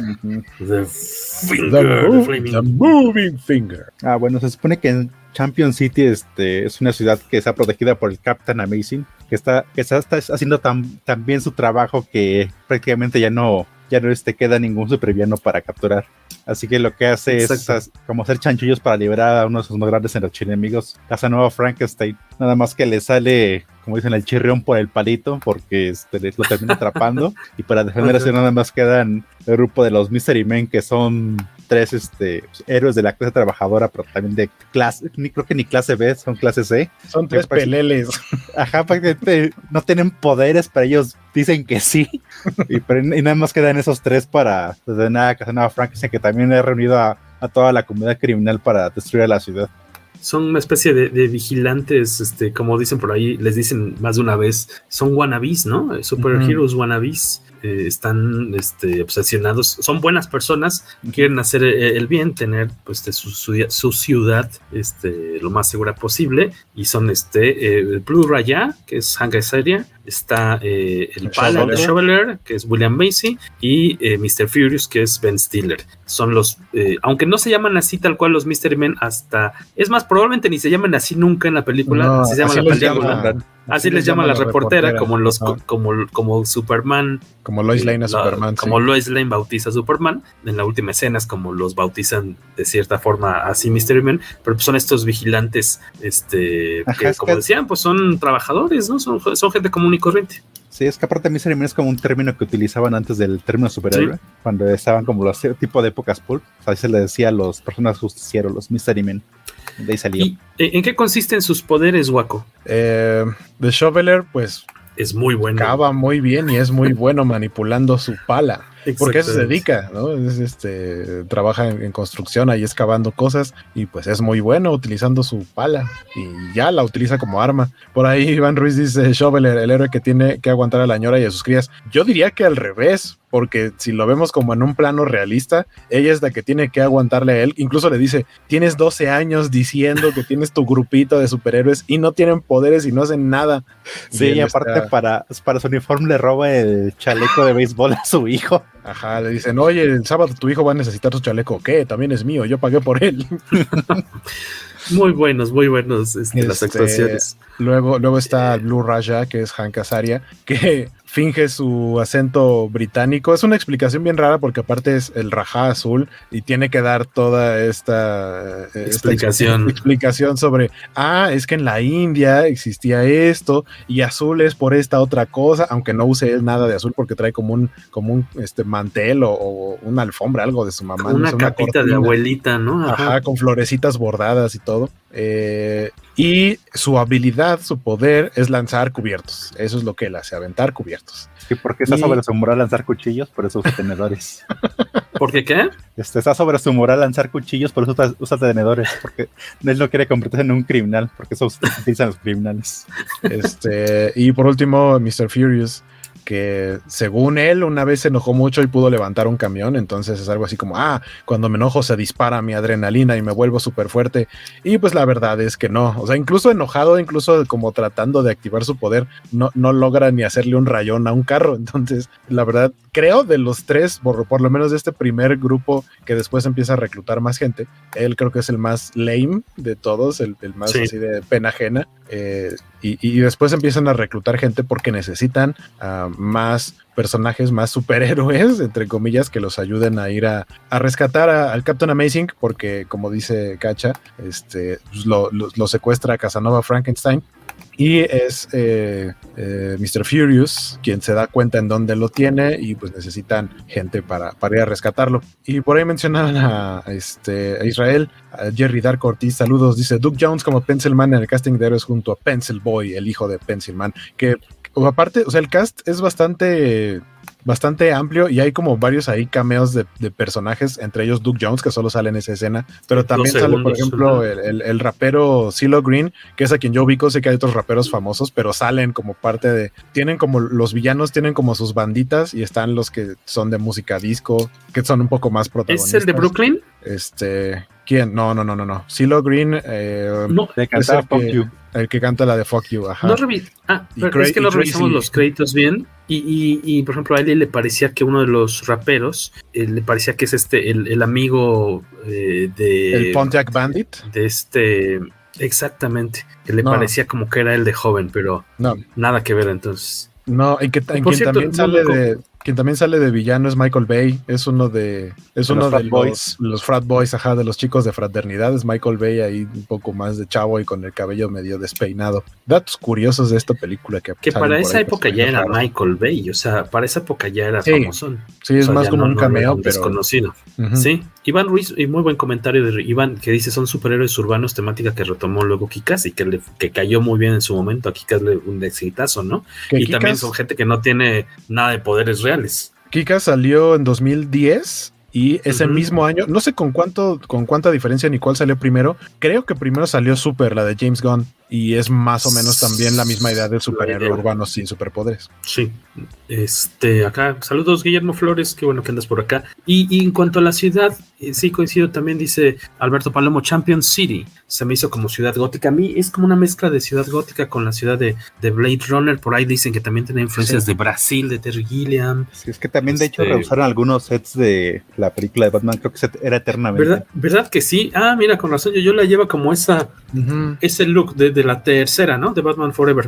The, finger. The, moving finger. Ah, bueno, se supone que en Champion City este, es una ciudad que está protegida por el Captain Amazing, que está, que está, haciendo tan, tan, bien su trabajo que prácticamente ya no, ya no este, queda ningún supervillano para capturar. Así que lo que hace es como hacer chanchullos para liberar a uno de sus más grandes enemigos, Casanova Frankenstein. Nada más que le sale, como dicen, el chirrión por el palito, porque este, lo termina atrapando. y para defenderse nada más quedan el grupo de los Mystery Men, que son tres este, héroes de la clase trabajadora, pero también de clase, ni creo que ni clase B, son clase C. Son tres peleles. Ajá, prácticamente no tienen poderes, pero ellos dicen que sí. y, nada más quedan esos tres para, pues, de nada, Casanova Frankenstein, que también ha reunido a, toda la comunidad criminal para destruir la ciudad son una especie de, vigilantes, este, como dicen por ahí, les dicen más de una vez, son wannabes, ¿no? Superheroes wannabes. Eh, están este, obsesionados, son buenas personas, quieren hacer eh, el bien, tener pues, su, su, ciudad este, lo más segura posible, y son este, eh, Blue Raya, que es Hanga Seria, está el Pala de Shoveler, que es William Macy, y Mr. Furious, que es Ben Stiller. Son los, aunque no se llaman así tal cual los Mystery Men, hasta, es más, probablemente ni se llaman así nunca en la película, se llama la película. Así, les llama la, reportera, como los como, como Superman. Como Lois Lane a Superman. Como Lois Lane bautiza a Superman. En la última escena es como los bautizan de cierta forma así Mystery Men, pero pues son estos vigilantes, este, que como decían, pues son trabajadores, ¿no? Son, son gente común y corriente. Sí, es que aparte Mystery Men es como un término que utilizaban antes del término superhéroe, cuando estaban como los tipo de épocas pulp. O se les decía a los personas justicieros, los Mystery Men. De ahí salió. ¿Y en qué consisten sus poderes, Waco? Eh, The Shoveler, pues. Es muy bueno. Cava muy bien y es muy bueno manipulando su pala. Porque eso se dedica, ¿no? este, trabaja en, construcción ahí excavando cosas y pues es muy bueno utilizando su pala y ya la utiliza como arma. Por ahí Iván Ruiz dice, Shoveler, el héroe que tiene que aguantar a la ñora y a sus crías. Yo diría que al revés, porque si lo vemos como en un plano realista, ella es la que tiene que aguantarle a él. Incluso le dice, tienes 12 años diciendo que tienes tu grupito de superhéroes y no tienen poderes y no hacen nada. Sí, y, aparte para, para su uniforme le roba el chaleco de béisbol a su hijo. Ajá, le dicen, oye, el sábado tu hijo va a necesitar su chaleco. ¿Qué? También es mío, yo pagué por él. muy buenos, muy buenos este, las este, actuaciones. Luego, luego está Blue Raja, que es Hank Azaria, que finge su acento británico. Es una explicación bien rara porque aparte es el rajá azul y tiene que dar toda esta, explicación. explicación sobre, ah, es que en la India existía esto y azul es por esta otra cosa, aunque no use él nada de azul porque trae como un, como un este, mantel o, una alfombra, algo de su mamá. una capita de abuelita, ¿no? Ajá. con florecitas bordadas y todo. Eh, y su habilidad, su poder es lanzar cubiertos. Eso es lo que él hace, aventar cubiertos. Sí, porque está sobre su moral lanzar cuchillos, por eso usa tenedores. ¿Por qué qué? Este, está sobre su moral lanzar cuchillos, por eso usa, tenedores. Porque él no quiere convertirse en un criminal, porque eso utilizan los criminales. Este, y por último, Mr. Furious que según él una vez se enojó mucho y pudo levantar un camión, entonces es algo así como, ah, cuando me enojo se dispara mi adrenalina y me vuelvo súper fuerte. Y pues la verdad es que no, o sea, incluso enojado, incluso como tratando de activar su poder, no, no logra ni hacerle un rayón a un carro. Entonces, la verdad, creo de los tres, por, por lo menos de este primer grupo que después empieza a reclutar más gente, él creo que es el más lame de todos, el, más así de pena ajena. Eh, y, después empiezan a reclutar gente porque necesitan uh, más personajes, más superhéroes, entre comillas, que los ayuden a ir a, rescatar al Captain Amazing, porque como dice Cacha, este, pues, lo, lo, secuestra Casanova Frankenstein y es eh, eh, Mr. Furious quien se da cuenta en dónde lo tiene y pues necesitan gente para, para ir a rescatarlo. Y por ahí mencionan a, este, Israel, a Jerry Dark Ortiz, saludos, dice Duke Jones como Pencil Man en el casting de héroes junto a Pencil Boy, el hijo de Pencil Man, que aparte, o sea, el cast es bastante bastante amplio y hay como varios ahí cameos de, de, personajes, entre ellos Duke Jones, que solo sale en esa escena, pero también sale, por ejemplo, el, el, el, rapero CeeLo Green, que es a quien yo ubico, sé que hay otros raperos famosos, pero salen como parte de, tienen como, los villanos tienen como sus banditas y están los que son de música disco, que son un poco más protagonistas. ¿Es el de Brooklyn? Este, ¿quién? No, no, no, no, no. CeeLo Green, eh, no, de cantar Fuck You. El que canta la de Fuck You, ajá. No ah, pero es que no revisamos los créditos bien. Y, y, y, por ejemplo, a él le parecía que uno de los raperos eh, le parecía que es este, el, el amigo eh, de. El Pontiac Bandit. De este. Exactamente. Que le no. parecía como que era el de joven, pero no. nada que ver entonces. No, y que en quien cierto, también sale de, quien también sale de villano es Michael Bay, es uno de es de uno los de frat los, boys. los frat boys, ajá, de los chicos de fraternidad, es Michael Bay ahí un poco más de chavo y con el cabello medio despeinado. Datos curiosos de esta película que que para esa ahí, época ya era raro. Michael Bay, o sea, para esa época ya era Sí. famosón. Sí, es O sea, más como no- un no cameo, un pero desconocido. Sí, Iván Ruiz, y muy buen comentario de Iván que dice son superhéroes urbanos, temática que retomó luego Kikas y que, le, que cayó muy bien en su momento. A Kikas le un exitazo, ¿no? Y también son gente que no tiene nada de poderes reales. Kika salió en 2010 y ese mismo año, no sé con cuánto, con cuánta diferencia ni cuál salió primero. Creo que primero salió Super, la de James Gunn, y es más o menos también la misma idea del superhéroe urbano sin superpoderes. Sí. Este, acá, saludos Guillermo Flores, qué bueno que andas por acá. Y, y en cuanto a la ciudad, eh, sí coincido también, dice Alberto Palomo, Champion City, se me hizo como ciudad gótica. A mí es como una mezcla de ciudad gótica con la ciudad de, de Blade Runner, por ahí dicen que también tiene influencias Sí. de Brasil, de Terry Gilliam. Sí, es que también, de hecho, Este- rehusaron algunos sets de la película de Batman, creo que era eternamente. ¿Verdad, ¿Verdad que sí? Ah, mira, con razón, yo, yo la llevo como esa, ese look de, de la tercera, ¿no? De Batman Forever.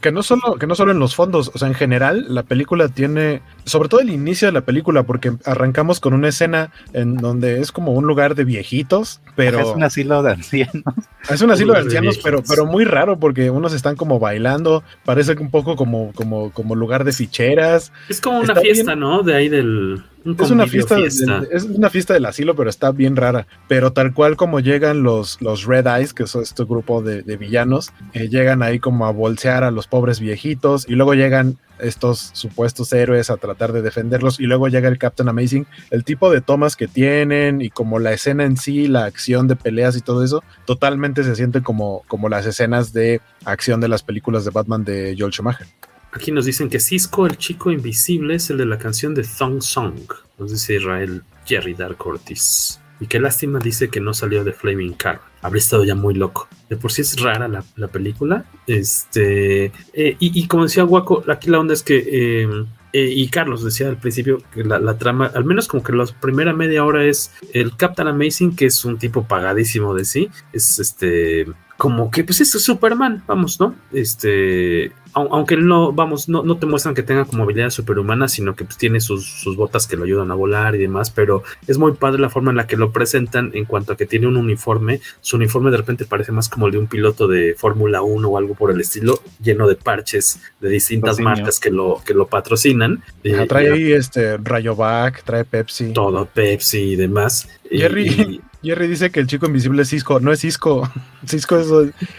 Que no solo, que no solo en los fondos, o sea, en general, la película tiene, sobre todo el inicio de la película, porque arrancamos con una escena en donde es como un lugar de viejitos, pero Es un asilo de ancianos. Es un asilo de ancianos, pero, pero muy raro porque unos están como bailando, parece un poco como, como, como lugar de ficheras. Es como una Está fiesta, bien. ¿no? De ahí del... un Es una fiesta, del- es una fiesta del asilo, pero está bien rara. Pero tal cual como llegan los, los Red Eyes, que son este grupo de, de villanos, eh, llegan ahí como a bolsear a los pobres viejitos y luego llegan estos supuestos héroes a tratar de defenderlos y luego llega el Captain Amazing, el tipo de tomas que tienen y como la escena en sí, la acción de peleas y todo eso, totalmente se siente como, como las escenas de acción de las películas de Batman de Joel Schumacher. Aquí nos dicen que Cisco, el chico invisible, es el de la canción de Thong Song. Nos dice Israel Jerry Dark Ortiz. Y qué lástima dice que no salió de Flaming Car. Habría estado ya muy loco. De por sí es rara la, la película. Este. eh, y, y como decía Waco, aquí la onda es que. eh, eh, y Carlos decía al principio que la, la trama, al menos como que la primera media hora es el Captain Amazing, que es un tipo pagadísimo de sí. Es este. Como que, pues es Superman, vamos, ¿no? Este. au- Aunque no, vamos, no, no te muestran que tenga como habilidades superhumanas, sino que pues, tiene sus, sus botas que lo ayudan a volar y demás. Pero es muy padre la forma en la que lo presentan en cuanto a que tiene un uniforme. Su uniforme de repente parece más como el de un piloto de Fórmula 1 o algo por el estilo, lleno de parches de distintas Patrocinio. marcas que lo, que lo patrocinan. Ajá, Eh, trae y ahí este Rayovac, trae Pepsi. todo Pepsi y demás. Jerry, Jerry dice que el chico invisible es Cisco. No es Cisco. Cisco es,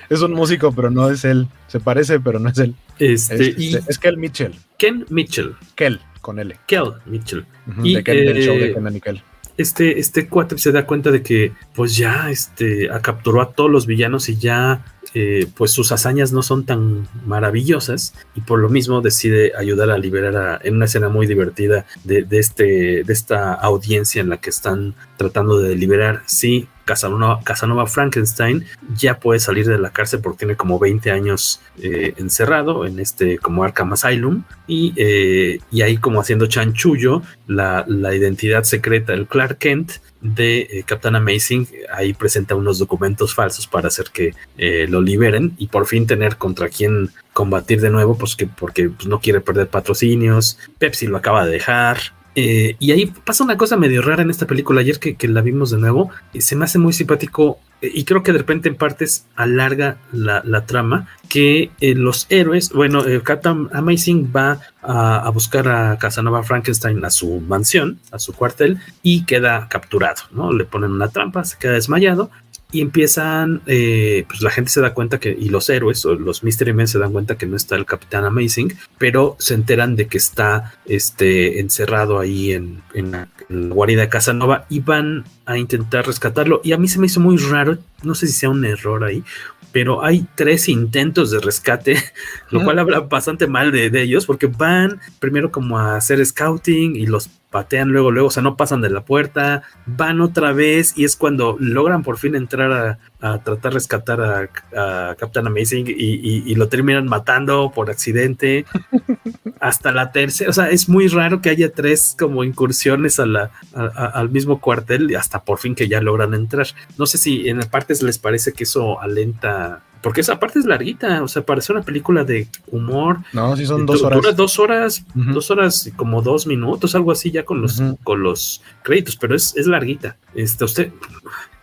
es un músico, pero no es él. Se parece, pero no es él. este, Es, y es Kel Mitchell. Ken Mitchell. Kel, con L. Kel Mitchell. Y, de Ken, del show de eh, Kenan y Kel. este, este cuate se da cuenta de que pues ya este, a- capturó a todos los villanos y ya eh, pues sus hazañas no son tan maravillosas y por lo mismo decide ayudar a liberar a, en una escena muy divertida de, este, de esta audiencia en la que están tratando de liberar, sí, Casanova, Casanova Frankenstein ya puede salir de la cárcel porque tiene como 20 años eh, encerrado en este como Arkham Asylum y, eh, y ahí como haciendo chanchullo la, la identidad secreta, el Clark Kent de eh, Captain Amazing, ahí presenta unos documentos falsos para hacer que eh, lo liberen y por fin tener contra quién combatir de nuevo, pues que porque pues, no quiere perder patrocinios, Pepsi lo acaba de dejar, eh, y ahí pasa una cosa medio rara en esta película. Ayer que, que la vimos de nuevo, eh, se me hace muy simpático eh, y creo que de repente en partes alarga la, la trama. Que eh, los héroes, bueno, Captain Amazing va a buscar a Casanova Frankenstein a su mansión, a su cuartel, y queda capturado, ¿no? Le ponen una trampa, se queda desmayado. Y empiezan, eh, pues la gente se da cuenta que, y los héroes o los Mystery Men se dan cuenta que no está el Capitán Amazing, pero se enteran de que está este, encerrado ahí en, en, la, en la guarida de Casanova y van a intentar rescatarlo. Y a mí se me hizo muy raro, no sé si sea un error ahí, pero hay tres intentos de rescate, lo cual habla bastante mal de, de, ellos, porque van primero como a hacer scouting y los patean luego, luego, o sea, no pasan de la puerta, van otra vez y es cuando logran por fin entrar a, a tratar de rescatar a, a Captain Amazing y, y, y, lo terminan matando por accidente hasta la tercera, o sea, es muy raro que haya tres como incursiones a la, al mismo cuartel hasta por fin que ya logran entrar. No sé si en partes les parece que eso alenta porque esa parte es larguita, o sea, parece una película de humor. No, sí son dos horas. Dura dos horas, uh -huh. dos horas y como dos minutos, algo así ya con los, uh -huh. con los créditos, pero es, es larguita. Este, ¿Usted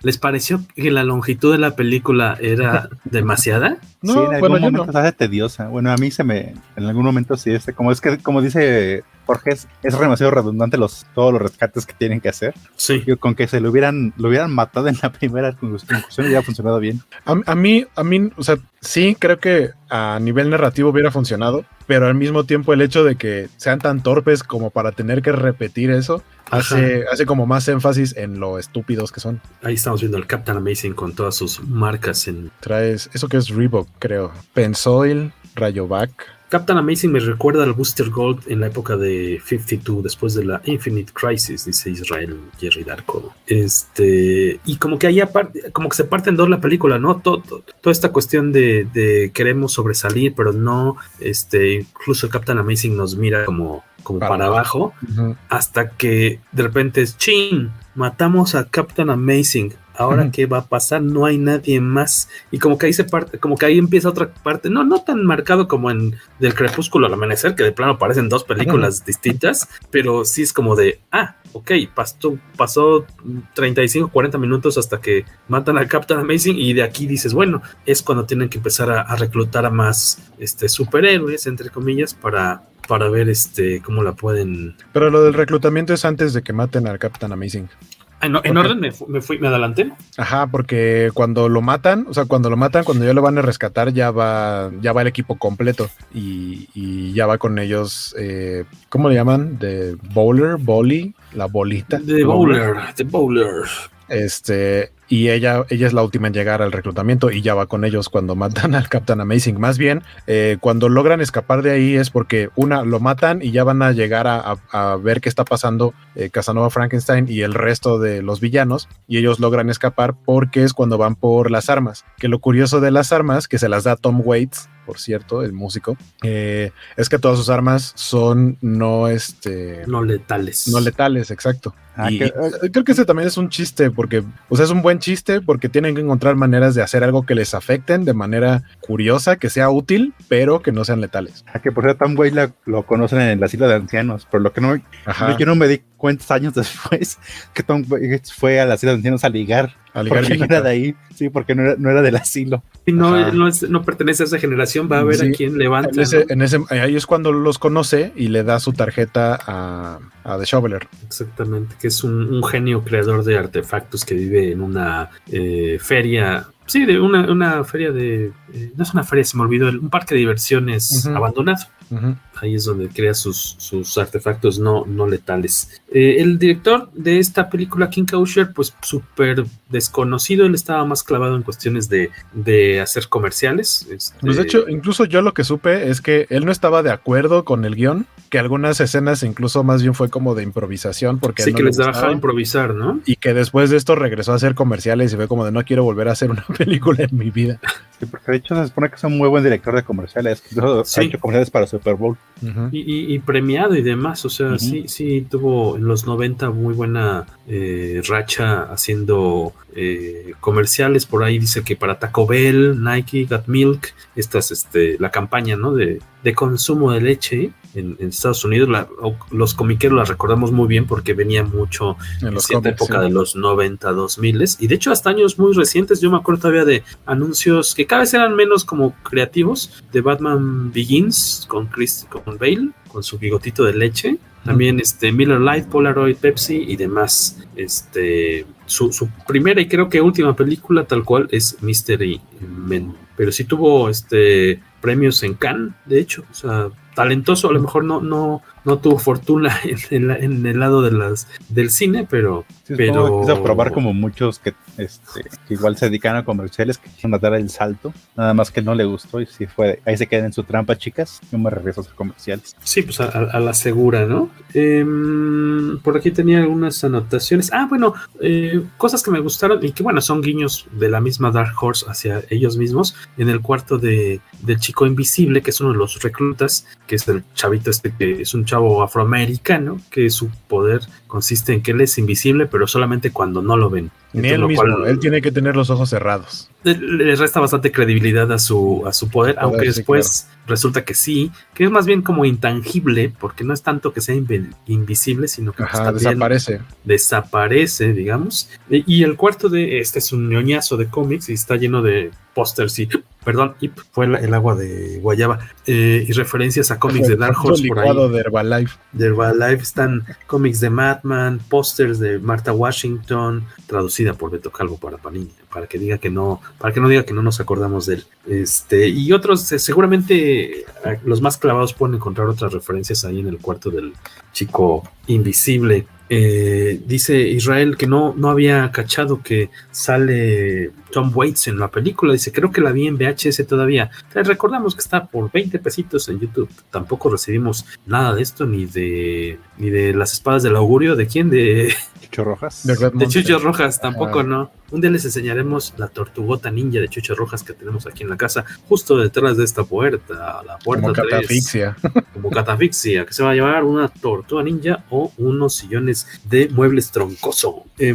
les pareció que la longitud de la película era demasiada? No, sí, en algún bueno, momento no. se hace tediosa. Bueno, a mí se me, en algún momento sí, este, como es que, como dice Jorge, es, es demasiado redundante los, todos los rescates que tienen que hacer. Sí. Yo, con que se lo hubieran, lo hubieran matado en la primera conclusión hubiera funcionado bien. A, a, mí, a mí, o sea, sí creo que a nivel narrativo hubiera funcionado, pero al mismo tiempo el hecho de que sean tan torpes como para tener que repetir eso, hace, hace, como más énfasis en lo estúpidos que son. Ahí estamos viendo al Captain Amazing con todas sus marcas en. Traes eso que es Reebok, creo. Pensoil, Rayovac. Captain Amazing me recuerda al Booster Gold en la época de 52, después de la Infinite Crisis, dice Israel Jerry Darko. Este, y como que ahí aparte, como que se parte en dos la película, ¿no? Todo, todo, toda esta cuestión de, de, queremos sobresalir, pero no, este, incluso Captain Amazing nos mira como, como para, para abajo, uh -huh. hasta que de repente es chin, matamos a Captain Amazing ahora qué va a pasar, no hay nadie más. Y como que ahí se parte, como que ahí empieza otra parte, no, no tan marcado como en Del Crepúsculo al Amanecer, que de plano parecen dos películas distintas, pero sí es como de, ah, ok, pasó, pasó 35, 40 minutos hasta que matan a Captain Amazing y de aquí dices, bueno, es cuando tienen que empezar a, a reclutar a más este, superhéroes, entre comillas, para para ver este cómo la pueden. Pero lo del reclutamiento es antes de que maten al Captain Amazing. Ah, en orden me, me, fui, me adelanté. Ajá, porque cuando lo matan, o sea, cuando lo matan, cuando ya lo van a rescatar, ya va, ya va el equipo completo y, y ya va con ellos, eh, ¿cómo le llaman? De bowler, bolly, la bolita. De bowler, de bowler. Este, y ella, ella es la última en llegar al reclutamiento y ya va con ellos cuando matan al Captain Amazing. Más bien, eh, cuando logran escapar de ahí es porque una, lo matan y ya van a llegar a, a, a ver qué está pasando eh, Casanova Frankenstein y el resto de los villanos y ellos logran escapar porque es cuando van por las armas. Que lo curioso de las armas, que se las da Tom Waits, por cierto, el músico, eh, es que todas sus armas son no este no letales. No letales, exacto. Ah, y, que, creo que ese también es un chiste, porque, o sea, es un buen chiste porque tienen que encontrar maneras de hacer algo que les afecten de manera curiosa, que sea útil, pero que no sean letales. Ah, que por cierto, Tom Waits lo conocen en el asilo de ancianos, por lo que no, Ajá. yo no me di cuenta años después que Tom Waits fue al asilo de ancianos a ligar. A ligar porque no era de ahí, sí, porque no era, no era del asilo. Y no, no, es, no, pertenece a esa generación, va a ver sí. a quién levanta. En ese, ¿no? en ese, ahí es cuando los conoce y le da su tarjeta a, a The Shoveler. Exactamente, que es un, un, genio creador de artefactos que vive en una eh, feria. Sí, de una, una feria de. Eh, no es una feria, se me olvidó, un parque de diversiones uh -huh. abandonado. Uh -huh. Ahí es donde crea sus, sus artefactos no, no letales. Eh, el director de esta película, King Kosher, pues súper desconocido. Él estaba más clavado en cuestiones de, de hacer comerciales. Este... Pues de hecho, incluso yo lo que supe es que él no estaba de acuerdo con el guion, que algunas escenas incluso más bien fue como de improvisación. Porque sí, no que les dejaba improvisar, ¿no? Y que después de esto regresó a hacer comerciales y fue como de no quiero volver a hacer una película en mi vida. Sí, porque de hecho se supone que es un muy buen director de comerciales. Sí. Ha hecho comerciales para Super Bowl. Uh -huh. y, y, y, premiado y demás, o sea, uh -huh. sí, sí tuvo en los 90 muy buena eh, racha haciendo eh, comerciales. Por ahí dice que para Taco Bell, Nike, Got Milk, estas, este, la campaña, ¿no? De, de consumo de leche en, en Estados Unidos. La, los comiqueros la recordamos muy bien porque venía mucho en, cierta época sí. de los 90, 2000 y de hecho hasta años muy recientes. Yo me acuerdo todavía de anuncios que cada vez eran menos como creativos. De Batman Begins con Chris, con Bale, con su bigotito de leche. También este Miller Lite, Polaroid, Pepsi y demás. Este su, su, primera y creo que última película tal cual es Mystery Men. Pero sí tuvo este premios en Cannes, de hecho. O sea, talentoso, a lo mejor no, no, no tuvo fortuna en, en, en el lado de las del cine, pero. Sí, pero quiso probar como muchos que, este, que igual se dedican a comerciales que quisieron dar el salto, nada más que no le gustó y si fue, ahí se quedan en su trampa, chicas. Yo me regreso a hacer comerciales. Sí, pues a, la segura, ¿no? Eh, por aquí tenía algunas anotaciones. Ah, bueno, eh, cosas que me gustaron y que, bueno, son guiños de la misma Dark Horse hacia ellos mismos. En el cuarto de, del chico invisible, que es uno de los reclutas, que es el chavito este que es un chavo afroamericano, que su poder consiste en que él es invisible, pero solamente cuando no lo ven. Ni él mismo, cual, él tiene que tener los ojos cerrados. Le resta bastante credibilidad a su, a su poder, poder aunque sí, después claro. resulta que sí, que es más bien como intangible, porque no es tanto que sea invisible, sino que Ajá, desaparece. Desaparece, digamos. Y el cuarto de este es un ñoñazo de cómics y está lleno de pósters y perdón, fue el, el, agua de guayaba eh, y referencias a cómics de Dark Horse por ahí. de Herbalife. De Herbalife están cómics de Madman, pósters de Martha Washington, traducida por Beto Calvo para Panini, para que diga que no, para que no diga que no nos acordamos de él. Este, y otros, eh, seguramente los más clavados pueden encontrar otras referencias ahí en el cuarto del chico invisible. Eh, dice Israel que no, no había cachado que sale Tom Waits en la película. Dice, creo que la vi en VHS todavía. recordamos que está por 20 pesitos en YouTube. Tampoco recibimos nada de esto, ni de ni de las espadas del augurio. ¿De quién? De Chucho Rojas. De, de Chucho Rojas, tampoco ah. no. Un día les enseñaremos la tortugota ninja de Chucho Rojas que tenemos aquí en la casa, justo detrás de esta puerta, la puerta como catafixia. como catafixia, que se va a llevar una tortuga ninja o unos sillones de muebles troncoso. Eh,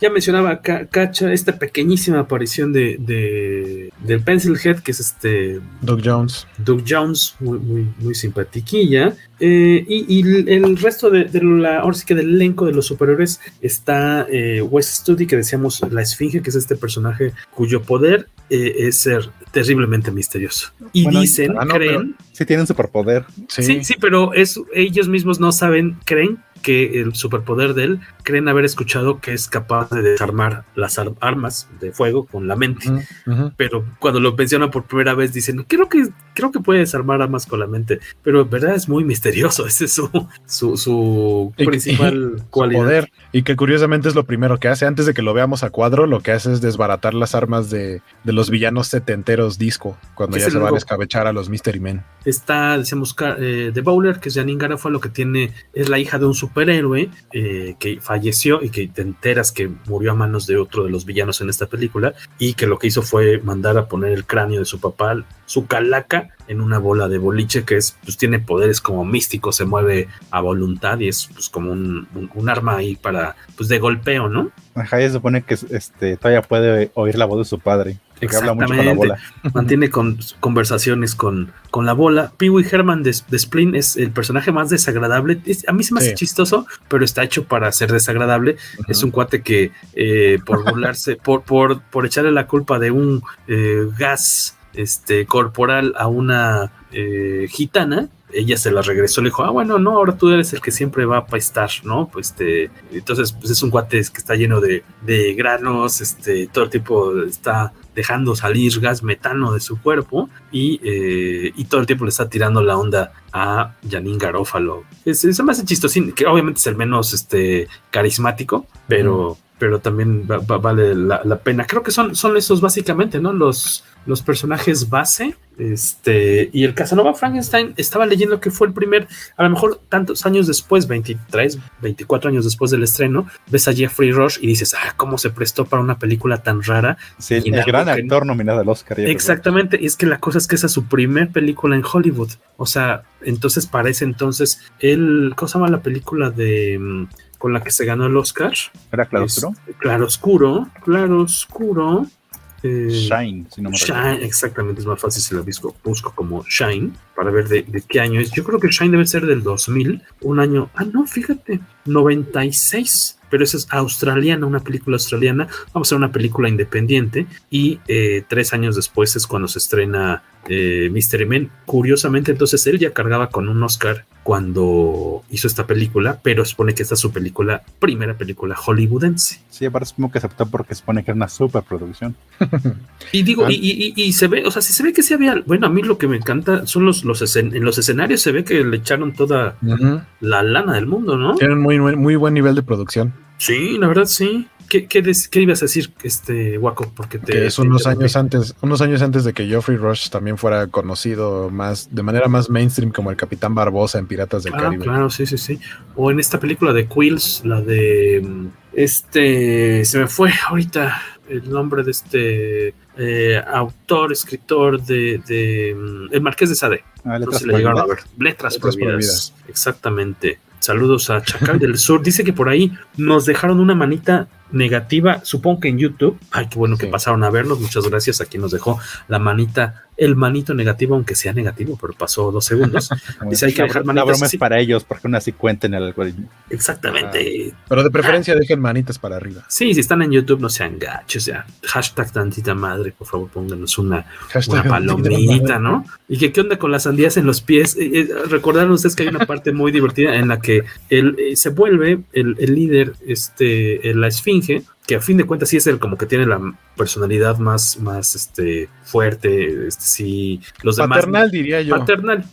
ya mencionaba Cacha esta pequeñísima aparición de, de, del Pencil Head, que es este. Doug Jones. Doug Jones, muy, muy, muy simpatiquilla. Eh, y, y, el resto de, de, la, ahora sí que del elenco de los superiores está eh, West Studi, que decíamos la Esfinge, que es este personaje cuyo poder eh, es ser terriblemente misterioso. Y bueno, dicen, ah, no, creen. Sí, tienen superpoder. Sí. sí, sí, pero es, ellos mismos no saben, creen que el superpoder de él creen haber escuchado que es capaz de desarmar las ar armas de fuego con la mente. Uh -huh. Pero cuando lo mencionan por primera vez dicen, creo que, creo que puede desarmar armas con la mente. Pero en verdad es muy misterioso. Ese es su, su, su y, principal y, cualidad. Poder. Y que curiosamente es lo primero que hace. Antes de que lo veamos a cuadro, lo que hace es desbaratar las armas de, de los villanos setenteros disco. Cuando ya se va a descabechar a los Mystery Men. Está, decíamos, eh, The Bowler, que es Janine Garofalo, que tiene, es la hija de un superhéroe eh, que falleció y que te enteras que murió a manos de otro de los villanos en esta película y que lo que hizo fue mandar a poner el cráneo de su papá, su calaca, en una bola de boliche que es, pues tiene poderes como místicos, se mueve a voluntad y es pues como un arma ahí para, pues de golpeo, ¿no? Ajá, se supone que este, todavía puede oír la voz de su padre. Que habla mucho con la bola. Mantiene con, conversaciones con, con la bola. Pee Wee Herman de, de Splin es el personaje más desagradable. Es, a mí se me hace sí. chistoso, pero está hecho para ser desagradable. Uh -huh. Es un cuate que eh, por burlarse, por, por, por echarle la culpa de un eh, gas este, corporal a una eh, gitana, ella se la regresó, le dijo, ah, bueno, no, ahora tú eres el que siempre va a pastar, ¿no? Pues este, entonces, pues es un cuate que está lleno de, de granos, este, todo el tiempo está dejando salir gas metano de su cuerpo y, eh, y todo el tiempo le está tirando la onda a Janine Garófalo. Es, es, hace chistosín, que obviamente es el menos este, carismático, pero... Mm pero también va, va, vale la, la, pena. Creo que son, son esos básicamente, ¿no? Los, los personajes base. Este, y el Casanova Frankenstein estaba leyendo que fue el primer, a lo mejor tantos años después, 23, 24 años después del estreno, ves a Jeffrey Rush y dices, ah, cómo se prestó para una película tan rara. Sí, el gran que, actor nominado al Oscar. Exactamente, y es que la cosa es que esa es su primer película en Hollywood. O sea, entonces para ese entonces, él, ¿cómo se llama la película de mm, con la que se ganó el Oscar. ¿Era Claroscuro? Es, claroscuro, Claroscuro. Eh, Shine, si no me Shine, exactamente, es más fácil si la busco, busco como Shine para ver de, de, qué año es. Yo creo que Shine debe ser del 2000, un año, ah, no, fíjate, 96. pero esa es australiana, una película australiana. Vamos a hacer una película independiente y eh, tres años después es cuando se estrena eh, Mystery Men. Curiosamente, entonces él ya cargaba con un Oscar cuando hizo esta película, pero supone que esta es su película, primera película hollywoodense. Sí, aparte supongo que aceptó porque supone que era una superproducción. y digo, y, y, y, se ve, o sea, si se ve que sí había, bueno, a mí lo que me encanta son los, los escen en los escenarios se ve que le echaron toda uh -huh. la lana del mundo, ¿no? Tienen muy, muy buen nivel de producción. Sí, la verdad sí. ¿Qué, qué, qué ibas a decir, este Waco? Porque te, que es te unos años antes, unos años antes de que Geoffrey Rush también fuera conocido más, de manera más mainstream como el Capitán Barbosa en Piratas del ah, Caribe. Claro, sí, sí, sí. O en esta película de Quills, la de este, se me fue ahorita el nombre de este eh, autor, escritor de, de El Marqués de Sade. Ah, no sé si le llegaron a ver. Letras, letras prohibidas. prohibidas. Exactamente. Saludos a Chacal del Sur. Dice que por ahí nos dejaron una manita negativa, supongo que en YouTube. Ay, qué bueno sí. que pasaron a verlos. Muchas gracias a quien nos dejó la manita, el manito negativo, aunque sea negativo, pero pasó dos segundos. Dice, hay que dejar manitas. La broma es para ellos, porque aún así cuenten el algoritmo. Exactamente. Ah, pero de preferencia ah. dejen manitas para arriba. Sí, si están en YouTube, no sean gachos. Ya. Hashtag tantita madre, por favor, pónganos una, una palomita, ¿no? Y que qué onda con las sandías en los pies. Eh, eh, recordaron ustedes que hay una parte muy divertida en la que él eh, se vuelve el, el líder, este, la esfinge, que a fin de cuentas sí es el como que tiene la personalidad más, más este, fuerte, este, sí, los demás. Paternal, diría yo. Paternal.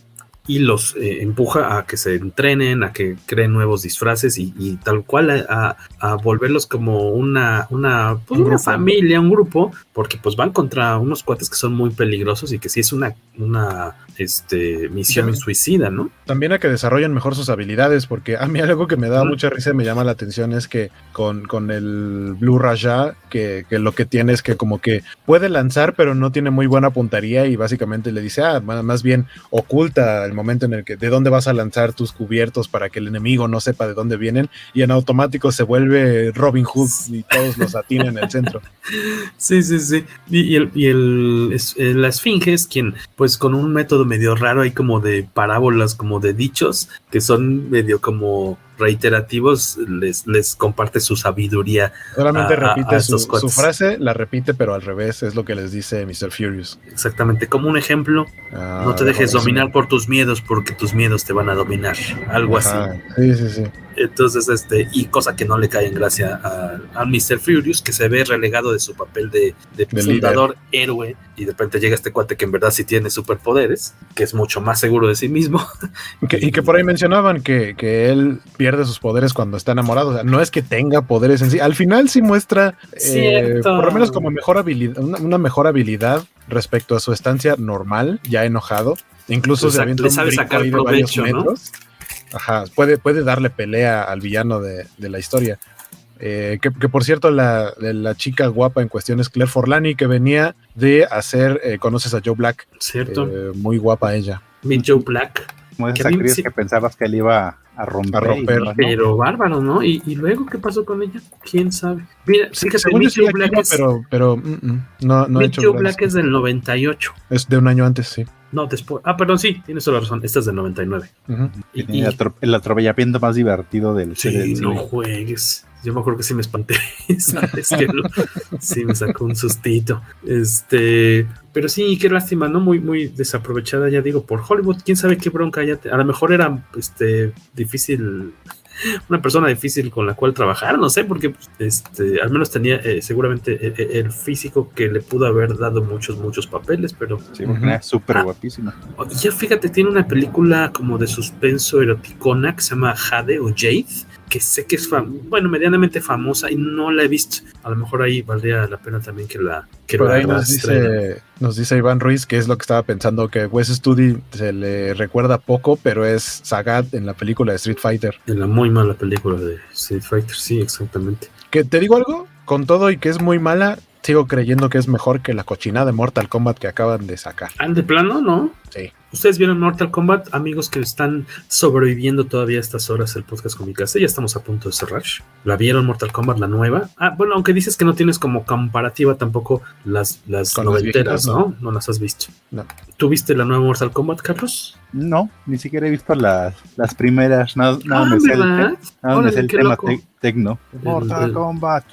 Y los eh, empuja a que se entrenen, a que creen nuevos disfraces y, y tal cual a, a, volverlos como una, una, pues, una familia, un grupo, porque pues van contra unos cuates que son muy peligrosos y que sí es una, una este, misión suicida, ¿no? También a que desarrollen mejor sus habilidades, porque a mí algo que me da mucha risa y me llama la atención es que con, con el Blue Raja, que, que, lo que tiene es que como que puede lanzar, pero no tiene muy buena puntería y básicamente le dice, ah, más bien oculta el momento en el que de dónde vas a lanzar tus cubiertos para que el enemigo no sepa de dónde vienen y en automático se vuelve Robin Hood y todos los atinan en el centro. Sí, sí, sí. Y, y, el, y el, es, la esfinge es quien, pues con un método medio raro ahí como de parábolas, como de dichos, que son medio como reiterativos, les, les comparte su sabiduría. Solamente a, repite a, su, su, frase, la repite, pero al revés, es lo que les dice Mr. Furious. Exactamente, como un ejemplo, ah, no te dejes dominar por tus miedos, porque tus miedos te van a dominar, algo Ajá. así. Sí, sí, sí. Entonces, este, y cosa que no le cae en gracia a, a Mr. Furious, que se ve relegado de su papel de, de, de fundador líder. héroe, y de repente llega este cuate que en verdad sí tiene superpoderes, que es mucho más seguro de sí mismo. Y que, y que por ahí mencionaban que, que, él pierde sus poderes cuando está enamorado. O sea, no es que tenga poderes en sí. Al final sí muestra, eh, por lo menos como mejor habilidad, una, una, mejor habilidad respecto a su estancia normal, ya enojado. Incluso se avienta un sabe sacar de provecho, varios. Ajá, puede, puede darle pelea al villano de, de la historia. Eh, que, que, por cierto, la, la, chica guapa en cuestión es Claire Forlani, que venía de hacer, eh, conoces a Joe Black. Cierto. Eh, muy guapa ella. Mi Joe Black. Como esa actriz sí. que pensabas que él iba a romper. A romper. ¿no? Pero bárbaro, ¿no? ¿Y, ¿Y, luego qué pasó con ella? ¿Quién sabe? Mira, sí, que según Joe Black es, pero, pero mm, mm, no, no he hecho Joe Black es del 98. Es de un año antes, sí. No, después. Ah, perdón, sí, tienes toda la razón. Esta es del 99. Uh -huh. y, y, el, el atropellamiento más divertido del Sí, del no juegues. Yo me acuerdo que sí me espanté. ¿Sabes? que lo, sí me sacó un sustito. Este. Pero sí, qué lástima, ¿no? Muy, muy desaprovechada, ya digo, por Hollywood. Quién sabe qué bronca ya. Te, a lo mejor era este difícil una persona difícil con la cual trabajar, no sé, porque este, al menos tenía eh, seguramente el, el, físico que le pudo haber dado muchos, muchos papeles, pero... Sí, porque -huh. súper ah, guapísima. Ya fíjate, tiene una película como de suspenso eroticona que se llama Jade o Jade, que sé que es, bueno, medianamente famosa y no la he visto. A lo mejor ahí valdría la pena también que la... Que Por ahí nos dice, nos dice, Iván Ruiz que es lo que estaba pensando, que Wes Studi se le recuerda poco, pero es Sagat en la película de Street Fighter. En la muy mala película de Street Fighter, sí, exactamente. Que te digo algo, con todo y que es muy mala, sigo creyendo que es mejor que la cochinada de Mortal Kombat que acaban de sacar. ¿Ah, de plano, no? Sí. ¿Ustedes vieron Mortal Kombat? Amigos que están sobreviviendo todavía a estas horas el podcast con mi casa, ya estamos a punto de cerrar. ¿La vieron Mortal Kombat, la nueva? Ah, bueno, aunque dices que no tienes como comparativa tampoco las, las noventeras, ¿no? ¿no? las has visto. No. ¿Tú viste la nueva Mortal Kombat, Carlos? No, ni siquiera he visto las, las primeras. Nada, nada ah, me sé el, nada me sé el tema te, tecno. Mortal Kombat.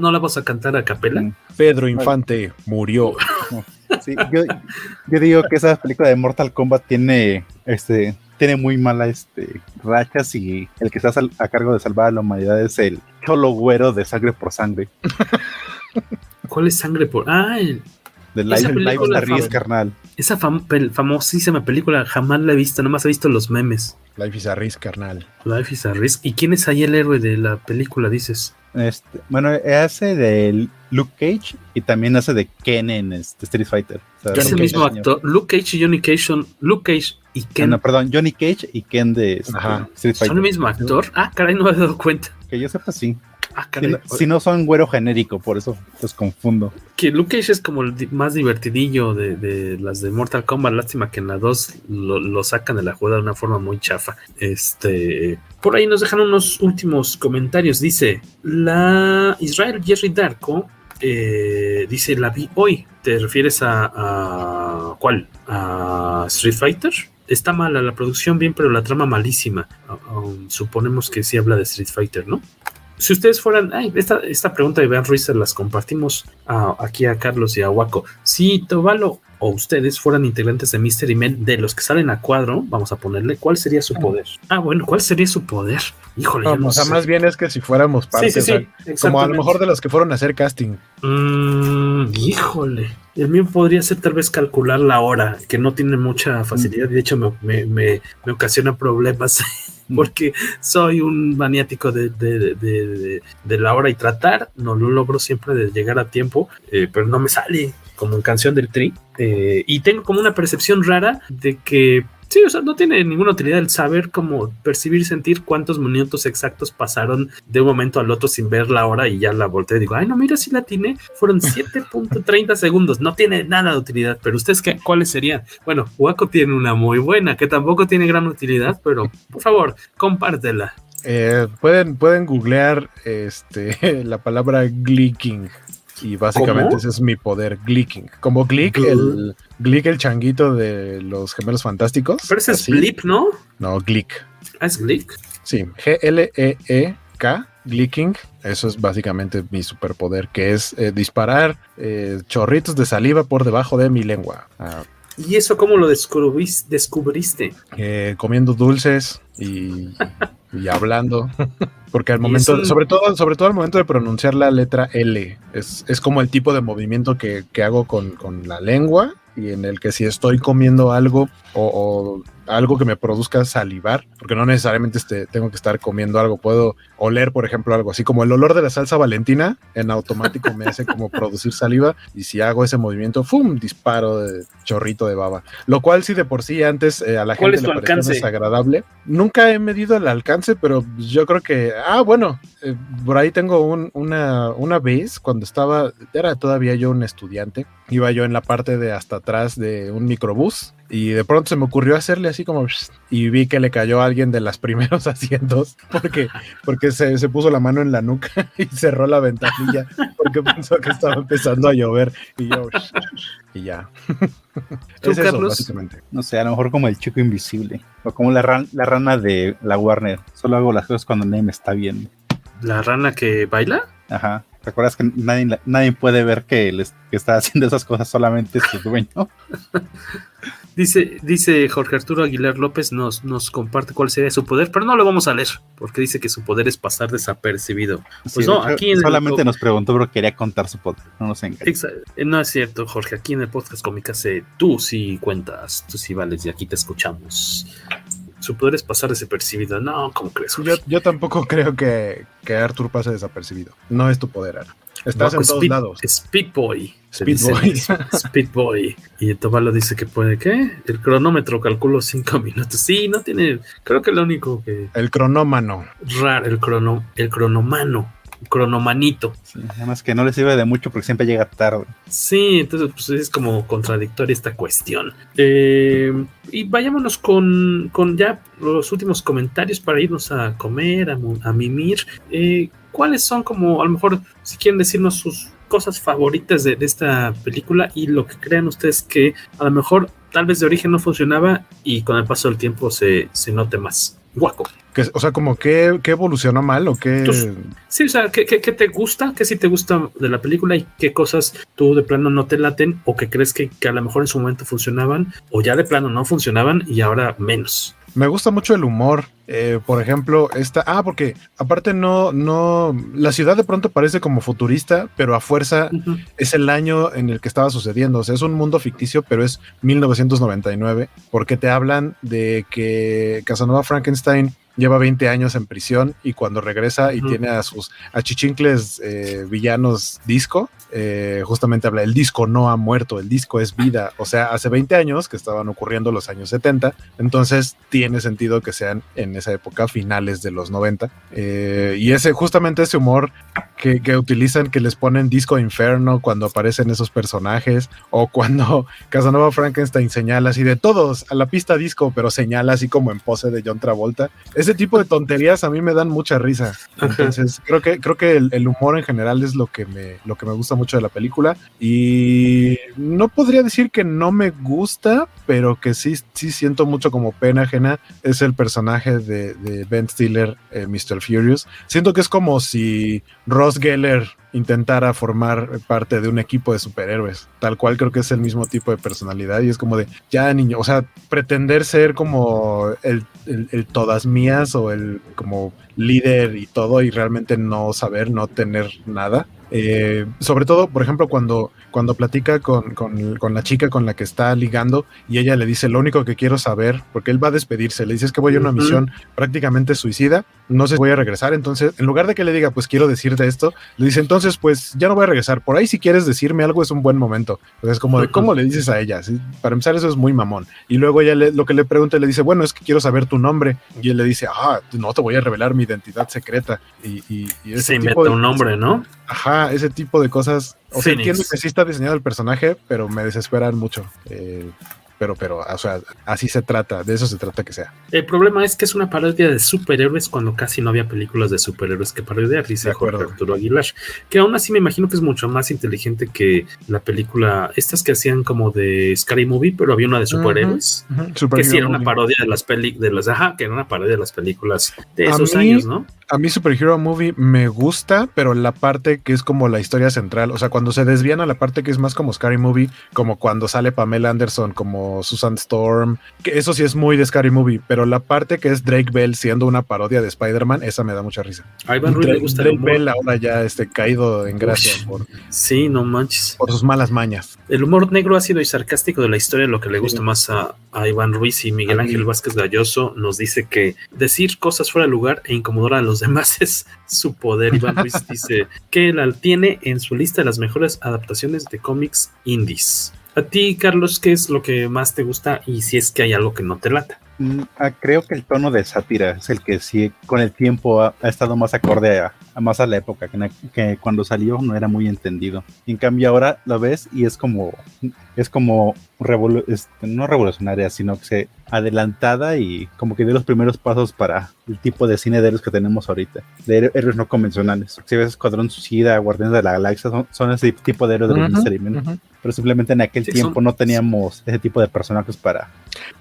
No la vas a cantar a capela. Pedro Infante murió. Sí, yo, yo, digo que esa película de Mortal Kombat tiene este tiene muy mala este rachas y el que está a cargo de salvar a la humanidad es el cholo güero de sangre por sangre. ¿Cuál es sangre por? Ah, el, de Life, Life is carnal. Esa fam famosísima película jamás la he visto, nomás he visto los memes. Life is a Risk, carnal. Life is a Risk. ¿Y quién es ahí el héroe de la película, dices? Este, bueno, hace de Luke Cage y también hace de Ken en este Street Fighter. O sea, es el mismo actor. Luke Cage y Johnny Cage son Luke Cage y Ken. no, perdón, Johnny Cage y Ken de este, Street Fighter. ¿Son el mismo actor? Ah, caray, no me he dado cuenta. Que yo sepa, sí. Ah, si, no, son güero genérico, por eso los confundo. Que Luke Cage es como el más divertidillo de, las de Mortal Kombat. Lástima que en la 2 lo, sacan de la jugada de una forma muy chafa. Este. Por ahí nos dejan unos últimos comentarios. Dice: La Israel Jerry Darko. Eh, dice: La vi hoy. ¿Te refieres a, cuál? ¿A Street Fighter? está mala la producción bien, pero la trama malísima. suponemos que sí habla de Street Fighter, ¿no? Si ustedes fueran, ay, esta, esta pregunta de Van Ruiz se las compartimos aquí a Carlos y a Waco. Si Tovalo o ustedes fueran integrantes de Mystery Men, de los que salen a cuadro, vamos a ponerle, ¿cuál sería su poder? Ah, bueno, ¿cuál sería su poder? Híjole, no, o sea, más bien es que si fuéramos parte, sí, sí, sí, como a lo mejor de los que fueron a hacer casting. Mm, híjole. El mío podría ser tal vez calcular la hora, que no tiene mucha facilidad, de hecho me, me, me ocasiona problemas porque soy un maniático de, de, la hora y tratar, no lo logro siempre de llegar a tiempo, eh, pero no me sale como en canción del tri. Eh, y tengo como una percepción rara de que Sí, o sea, no tiene ninguna utilidad el saber cómo percibir, sentir cuántos minutos exactos pasaron de un momento al otro sin ver la hora y ya la volteé y digo, ay, no, mira, si la tiene, fueron 7.30 segundos, no tiene nada de utilidad, pero ustedes, qué, ¿cuáles serían? Bueno, Waco tiene una muy buena, que tampoco tiene gran utilidad, pero por favor, compártela. Eh, pueden, pueden googlear este, la palabra glicking y básicamente ese es mi poder, glicking. Como Glick, el Glick, el changuito de los gemelos fantásticos. Pero ese es Blip, ¿no? No, Glick. ¿Ah, es Glick? Sí, G-L-E-E-K, Glicking. Eso es básicamente mi superpoder, que es eh, disparar eh, chorritos de saliva por debajo de mi lengua. Ah. ¿Y eso cómo lo descubriste? Eh, comiendo dulces y, y hablando. Porque al momento, sobre todo, sobre todo al momento de pronunciar la letra L, es, es como el tipo de movimiento que, que hago con, con, la lengua y en el que si estoy comiendo algo o, algo que me produzca salivar, porque no necesariamente este, tengo que estar comiendo algo, puedo oler, por ejemplo, algo así como el olor de la salsa valentina, en automático me hace como producir saliva y si hago ese movimiento, ¡fum! disparo de chorrito de baba. Lo cual sí de por sí antes eh, a la gente le parecía desagradable. Nunca he medido el alcance, pero yo creo que, ah, bueno, eh, por ahí tengo una, una vez cuando estaba, era todavía yo un estudiante, iba yo en la parte de hasta atrás de un microbús y de pronto se me ocurrió hacerle así como y vi que le cayó a alguien de los primeros asientos porque, porque se, se, puso la mano en la nuca y cerró la ventanilla porque pensó que estaba empezando a llover y yo y ya. ¿Tú, Carlos? No sé, a lo mejor como el chico invisible o como la, la rana de la Warner. Solo hago las cosas cuando nadie me está viendo. ¿La rana que baila? Ajá. ¿Recuerdas que nadie, nadie puede ver que, les, que está haciendo esas cosas solamente su dueño? Dice, dice Jorge Arturo Aguilar López, nos, nos comparte cuál sería su poder, pero no lo vamos a leer, porque dice que su poder es pasar desapercibido. Pues no, aquí solamente nos preguntó, pero quería contar su poder, no nos engañes. No es cierto, Jorge, aquí en el podcast Cómica se tú sí cuentas, tú sí vales y aquí te escuchamos. Su poder es pasar desapercibido. No, ¿cómo crees? Yo, yo, tampoco creo que, que Arthur pase desapercibido. No es tu poder, Arthur. Estás en todos lados. Speed Boy. Speed Boy. Speed Boy. Y Tobalo dice que puede, ¿qué? El cronómetro calculo cinco minutos. Sí, no tiene. Creo que lo único que. El cronómano. Raro, el crono, el cronomano. Cronomanito. Sí, además que no le sirve de mucho porque siempre llega tarde. Sí, entonces pues, es como contradictoria esta cuestión. Eh, y vayámonos con, con, ya los últimos comentarios para irnos a comer, a, a mimir. Eh, ¿Cuáles son como, a lo mejor, si quieren decirnos sus cosas favoritas de, de, esta película y lo que crean ustedes que a lo mejor tal vez de origen no funcionaba y con el paso del tiempo se, se note más? Guaco. Que, o sea, como que, que, evolucionó mal o qué. Sí, o sea, ¿qué, ¿qué, te gusta? ¿Qué sí te gusta de la película y qué cosas tú de plano no te laten o que crees que, que a lo mejor en su momento funcionaban o ya de plano no funcionaban y ahora menos? Me gusta mucho el humor. Eh, por ejemplo, esta. Ah, porque aparte no, no. La ciudad de pronto parece como futurista, pero a fuerza uh -huh. es el año en el que estaba sucediendo. O sea, es un mundo ficticio, pero es 1999. Porque te hablan de que Casanova Frankenstein lleva 20 años en prisión y cuando regresa y uh -huh. tiene a sus achichincles eh, villanos disco, eh, justamente habla, el disco no ha muerto, el disco es vida. O sea, hace 20 años que estaban ocurriendo los años 70, entonces tiene sentido que sean en esa época finales de los 90. Eh, y ese, justamente ese humor que, que, utilizan, que les ponen disco inferno cuando aparecen esos personajes, o cuando Casanova Frankenstein señala así de todos a la pista disco, pero señala así como en pose de John Travolta. Ese tipo de tonterías a mí me dan mucha risa. Entonces, creo que, creo que el, el, humor en general es lo que, me, lo que me gusta mucho de la película. Y no podría decir que no me gusta, pero que sí, sí siento mucho como pena ajena. Es el personaje de, de Ben Stiller, eh, Mr. Furious. Siento que es como si Ross Geller intentara formar parte de un equipo de superhéroes. Tal cual creo que es el mismo tipo de personalidad y es como de, ya niño, o sea, pretender ser como el, el, el, todas mías o el como líder y todo y realmente no saber, no tener nada. Eh, sobre todo, por ejemplo, cuando, cuando platica con, con, con, la chica con la que está ligando y ella le dice, lo único que quiero saber, porque él va a despedirse, le dice es que voy a una uh -huh. misión prácticamente suicida, no sé si voy a regresar, entonces, en lugar de que le diga, pues quiero decirte esto, le dice, entonces, pues ya no voy a regresar, por ahí si quieres decirme algo es un buen momento. Entonces, como de, ¿cómo le dices a ella? ¿Sí? Para empezar, eso es muy mamón. Y luego ella le, lo que le pregunta, le dice, bueno, es que quiero saber tu nombre. Y él le dice, ah, no te voy a revelar mi identidad secreta. Y, y, y Se inventa un nombre, ¿no? Ajá, ese tipo de cosas. O sea, entiendo que sí está diseñado el personaje, pero me desesperan mucho. Eh, pero, pero, o sea, así se trata, de eso se trata que sea. El problema es que es una parodia de superhéroes cuando casi no había películas de superhéroes que parodiar, dice Jorge Arturo Aguilar, que aún así me imagino que es mucho más inteligente que la película, estas que hacían como de Scary Movie, pero había una de superhéroes, uh -huh, uh -huh. que sí era una parodia de las peli de las, ajá, que era una parodia de las películas de esos mí, años, ¿no? A mí Superhero Movie me gusta, pero la parte que es como la historia central, o sea, cuando se desvían a la parte que es más como Scary Movie, como cuando sale Pamela Anderson como Susan Storm, que eso sí es muy de Scary Movie, pero la parte que es Drake Bell siendo una parodia de Spider-Man, esa me da mucha risa. A Ivan Drake, le gusta Drake Bell ahora ya este, caído en gracia por, sí, no manches. por sus malas mañas. El humor negro ácido y sarcástico de la historia, lo que le gusta sí. más a, a, Iván Ruiz y Miguel Ángel Vázquez Galloso, nos dice que decir cosas fuera de lugar e incomodar a los demás es su poder. Iván Ruiz dice que la tiene en su lista de las mejores adaptaciones de cómics indies. A ti, Carlos, ¿qué es lo que más te gusta y si es que hay algo que no te lata? Mm, ah, creo que el tono de sátira es el que sí con el tiempo ha, ha estado más acorde a, a, más a la época, que, que, cuando salió no era muy entendido. Y en cambio ahora lo ves y es como, es como revolu este, no revolucionaria, sino que se adelantada y como que dio los primeros pasos para el tipo de cine de héroes que tenemos ahorita, de héroes no convencionales. Si ves Escuadrón Suicida, Guardianes de la Galaxia, son, son ese tipo de héroes de uh -huh, uh -huh. pero simplemente en aquel sí, tiempo son... no teníamos ese tipo de personajes para,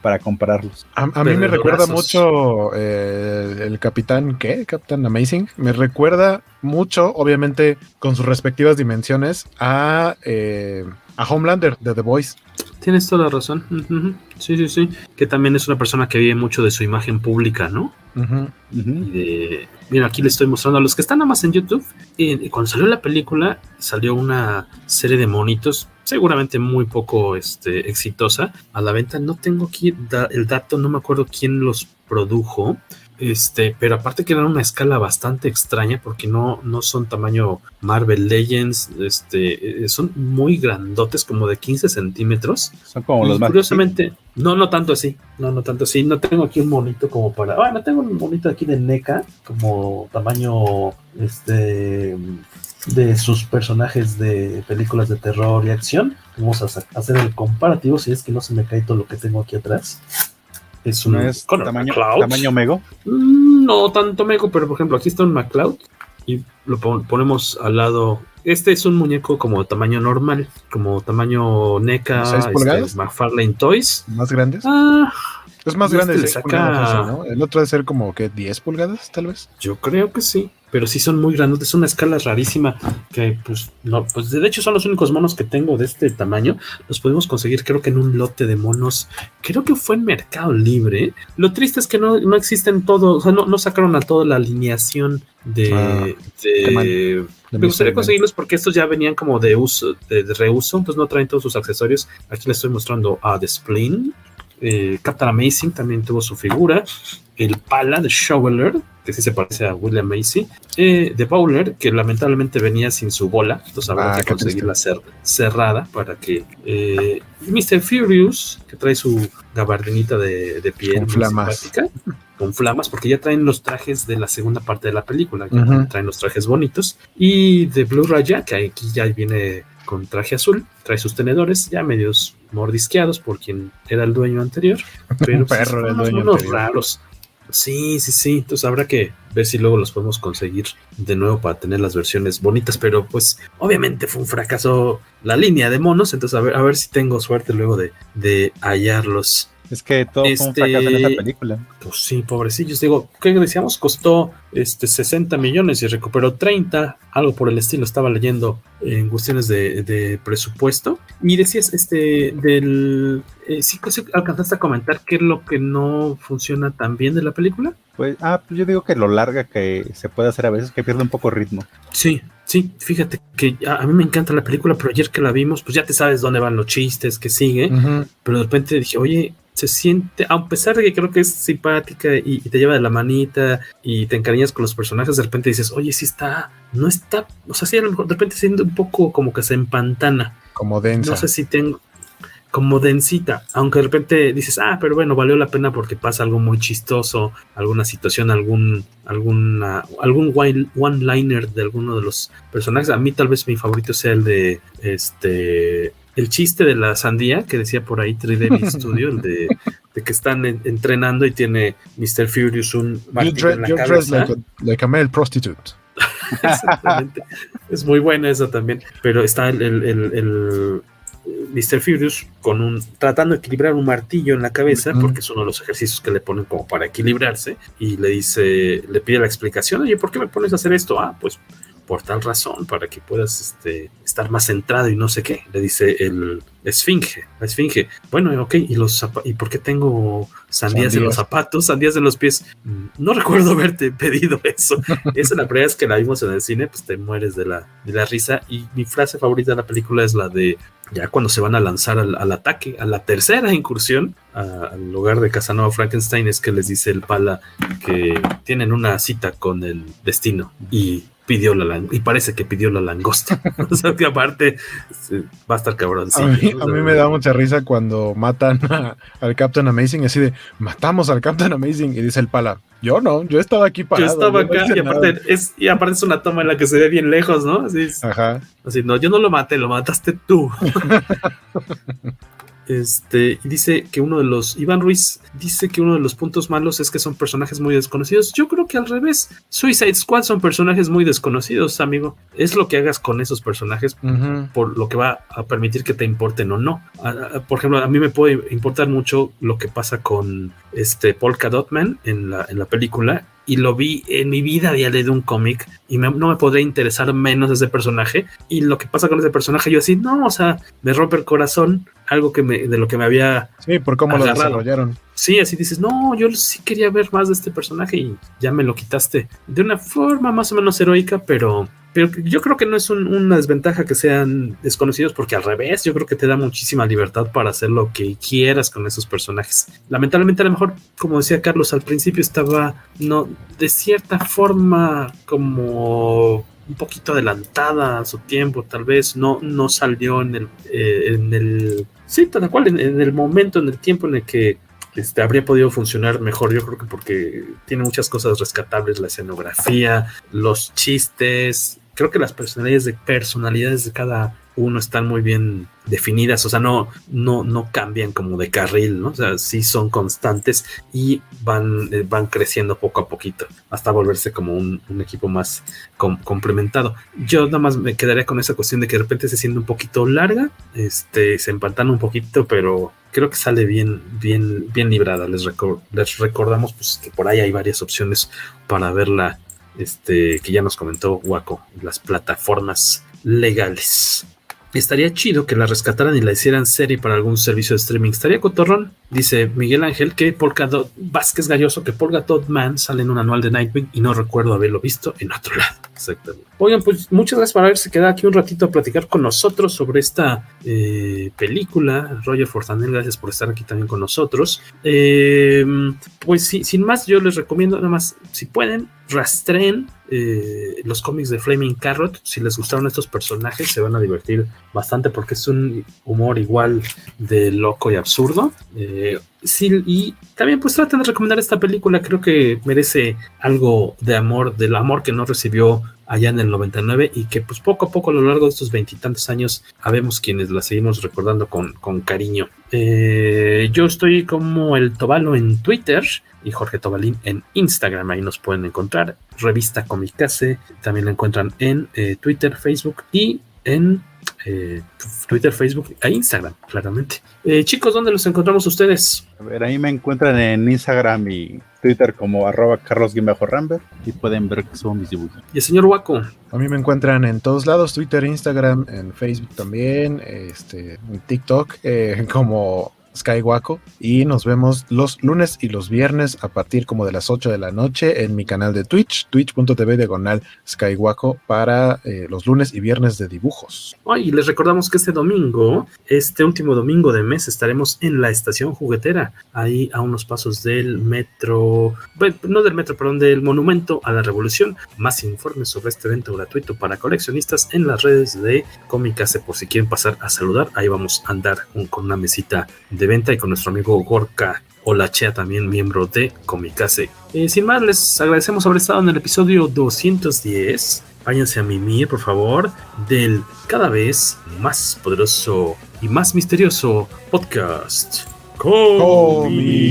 para compararlos. A, a mí me recuerda mucho eh, el Capitán, ¿qué? Capitán Amazing. Me recuerda mucho, obviamente, con sus respectivas dimensiones, a, eh, a Homelander de The Voice. Tienes toda la razón. Uh -huh. Sí, sí, sí. Que también es una persona que vive mucho de su imagen pública, ¿no? Uh -huh. y de, mira, aquí le estoy mostrando a los que están nada más en YouTube. Y cuando salió la película, salió una serie de monitos, seguramente muy poco este, exitosa, a la venta. No tengo aquí el dato, no me acuerdo quién los produjo. Este, pero aparte que eran una escala bastante extraña porque no, no son tamaño Marvel Legends, este, eh, son muy grandotes, como de 15 centímetros. Son como los más. Curiosamente, no, no tanto así, no, no tanto así. No tengo aquí un monito como para. Bueno, tengo un monito aquí de NECA, como tamaño, este, de sus personajes de películas de terror y acción. Vamos a hacer el comparativo si es que no se me cae todo lo que tengo aquí atrás. Es un ¿No es tamaño, tamaño Mego. Mm, no tanto Mego, pero por ejemplo, aquí está un McCloud y lo ponemos al lado. Este es un muñeco como tamaño normal, como tamaño NECA, este, McFarlane Toys. ¿Más grandes? Ah, es más grande. Este saca... ¿no? El otro debe ser como que 10 pulgadas, tal vez. Yo creo que sí pero sí son muy grandes, es una escala rarísima que pues no, pues de hecho son los únicos monos que tengo de este tamaño, los podemos conseguir creo que en un lote de monos, creo que fue en Mercado Libre, lo triste es que no, no existen todos, o sea, no, no, sacaron a toda la alineación de... Ah, de, me gustaría conseguirlos porque estos ya venían como de uso, de, reuso, entonces no traen todos sus accesorios. Aquí les estoy mostrando a The Spleen, eh, Captain Amazing también tuvo su figura, el Pala de Shoveler, que sí se parece a William Macy, eh, de Bowler, que lamentablemente venía sin su bola, entonces habrá ah, que conseguirla cerrada para que eh, Mr. Furious, que trae su gabardinita de, de piel con flamas. con flamas, porque ya traen los trajes de la segunda parte de la película, ya traen los trajes bonitos, y de Blue Raya, que aquí ya viene con traje azul, trae sus tenedores ya medios mordisqueados por quien era el dueño anterior, pero pues, perro dueño unos raros. Sí, sí, sí. Entonces habrá que ver si luego los podemos conseguir de nuevo para tener las versiones bonitas. Pero pues obviamente fue un fracaso la línea de monos. Entonces a ver, a ver si tengo suerte luego de, de hallarlos. Es que todo fue un fracaso en este, película. Pues sí, pobrecillos. Digo, ¿qué decíamos? Costó este 60 millones y recuperó 30, algo por el estilo. Estaba leyendo en cuestiones de, presupuesto. Y decías, este, del. Eh, ¿sí, alcanzaste a comentar qué es lo que no funciona tan bien de la película? Pues, ah, pues yo digo que lo larga que se puede hacer a veces, que pierde un poco ritmo. Sí, sí, fíjate que a, mí me encanta la película, pero ayer que la vimos, pues ya te sabes dónde van los chistes, que sigue. Pero de repente dije, oye, se siente, a pesar de que creo que es simpática y, te lleva de la manita y te encariñas con los personajes, de repente dices, oye, sí está, no está, o sea, sí, a lo mejor de repente siente un poco como que se empantana. Como densa. No sé si tengo, como densita, aunque de repente dices, ah, pero bueno, valió la pena porque pasa algo muy chistoso, alguna situación, algún, alguna, algún one-liner de alguno de los personajes. A mí tal vez mi favorito sea el de este el chiste de la sandía que decía por ahí 3D Studio, el de, que están entrenando y tiene Mr. Furious un en la cabeza. Like a, male prostitute. Exactamente. es muy buena esa también. Pero está el, el, Mr. Furious con un tratando de equilibrar un martillo en la cabeza, porque es uno de los ejercicios que le ponen como para equilibrarse, y le dice, le pide la explicación, oye, ¿por qué me pones a hacer esto? Ah, pues por tal razón, para que puedas este, estar más centrado y no sé qué, le dice el esfinge, la esfinge. Bueno, ok, ¿y, los ¿y por qué tengo sandías, en los zapatos, sandías en los pies? Mm, no recuerdo haberte pedido eso. Esa es la primera vez que la vimos en el cine, pues te mueres de la, de la risa. Y mi frase favorita de la película es la de ya cuando se van a lanzar al, ataque, a la tercera incursión al lugar de Casanova Frankenstein, es que les dice el pala que tienen una cita con el destino y pidió la y parece que pidió la langosta. o sea, que aparte va a estar cabrón. a mí, me da mucha risa cuando matan al Captain Amazing, así de matamos al Captain Amazing y dice el pala. Yo no, yo estaba aquí parado. Yo estaba acá y aparte, es, y aparte es una toma en la que se ve bien lejos, ¿no? Así, Ajá. Así, no, yo no lo maté, lo mataste tú. Este, y dice que uno de los, Iván Ruiz dice que uno de los puntos malos es que son personajes muy desconocidos. Yo creo que al revés, Suicide Squad son personajes muy desconocidos, amigo. Es lo que hagas con esos personajes por lo que va a permitir que te importen o no. por ejemplo, a mí me puede importar mucho lo que pasa con este Polka Dotman en la, en la película y lo vi en mi vida había leído un cómic y no me podría interesar menos ese personaje. Y lo que pasa con ese personaje yo así no o sea me rompe el corazón algo que me de lo que me había sí por cómo lo desarrollaron. Sí así dices no yo sí quería ver más de este personaje y ya me lo quitaste. De una forma más o menos heroica pero pero yo creo que no es una desventaja que sean desconocidos porque al revés, yo creo que te da muchísima libertad para hacer lo que quieras con esos personajes. Lamentablemente a lo mejor, como decía Carlos, al principio estaba, no, de cierta forma como un poquito adelantada a su tiempo, tal vez no, no salió en el, eh, en el, sí, tal cual, en, el momento, en el tiempo en el que este, habría podido funcionar mejor, yo creo que porque tiene muchas cosas rescatables, la escenografía, los chistes, creo que las personalidades de, personalidades de cada uno están muy bien definidas, o sea, no, no, no cambian como de carril, ¿no? O sea, sí son constantes y van, eh, van creciendo poco a poquito hasta volverse como un, equipo más complementado. Yo nada más me quedaría con esa cuestión de que de repente se siente un poquito larga, este, se empantana un poquito, pero creo que sale bien, bien, bien librada. Les, les recordamos pues, que por ahí hay varias opciones para verla, este, que ya nos comentó Waco, las plataformas legales. Estaría chido que la rescataran y la hicieran serie para algún servicio de streaming. Estaría cotorrón. Dice Miguel Ángel que Polka Dot Vázquez Galloso que Polka Dot Man sale en un anual de Nightwing y no recuerdo haberlo visto en otro lado. Exactamente. Oigan, pues muchas gracias por haberse quedado aquí un ratito a platicar con nosotros sobre esta eh, película. Roger Fortanel, gracias por estar aquí también con nosotros. Eh, pues sin más, yo les recomiendo nada más, si pueden, rastreen eh, los cómics de Flaming Carrot. Si les gustaron estos personajes, se van a divertir bastante porque es un humor igual de loco y absurdo. Eh, sí, y también pues traten de recomendar esta película. Creo que merece algo de amor, del amor que no recibió allá en el 99 y que pues poco a poco a lo largo de estos veintitantos años habemos quienes la seguimos recordando con, con cariño. Eh, yo estoy como el Tobalo en Twitter y Jorge Tobalín en Instagram. Ahí nos pueden encontrar. Revista Comicase. También la encuentran en eh, Twitter, Facebook y en eh, Twitter, Facebook e Instagram, claramente. Eh, chicos, ¿dónde los encontramos ustedes? A ver, ahí me encuentran en Instagram y Twitter como arroba carlos Rambert y pueden ver que son mis dibujos. Y el señor Waco. A mí me encuentran en todos lados, Twitter, Instagram, en Facebook también, este, en TikTok, como Skywaco y nos vemos los lunes y los viernes a partir como de las 8 de la noche en mi canal de Twitch, twitch.tv diagonal Skywaco para eh, los lunes y viernes de dibujos. y les recordamos que este domingo, este último domingo de mes, estaremos en la estación juguetera, ahí a unos pasos del metro, no del metro, perdón, del Monumento a la Revolución. Más informes sobre este evento gratuito para coleccionistas en las redes de Comicase por si quieren pasar a saludar, ahí vamos a andar con una mesita de venta y con nuestro amigo Gorka Olachea, también miembro de Comicase. Eh, sin más, les agradecemos haber estado en el episodio 210. Váyanse a mimir, por favor, del cada vez más poderoso y más misterioso podcast. Comicase.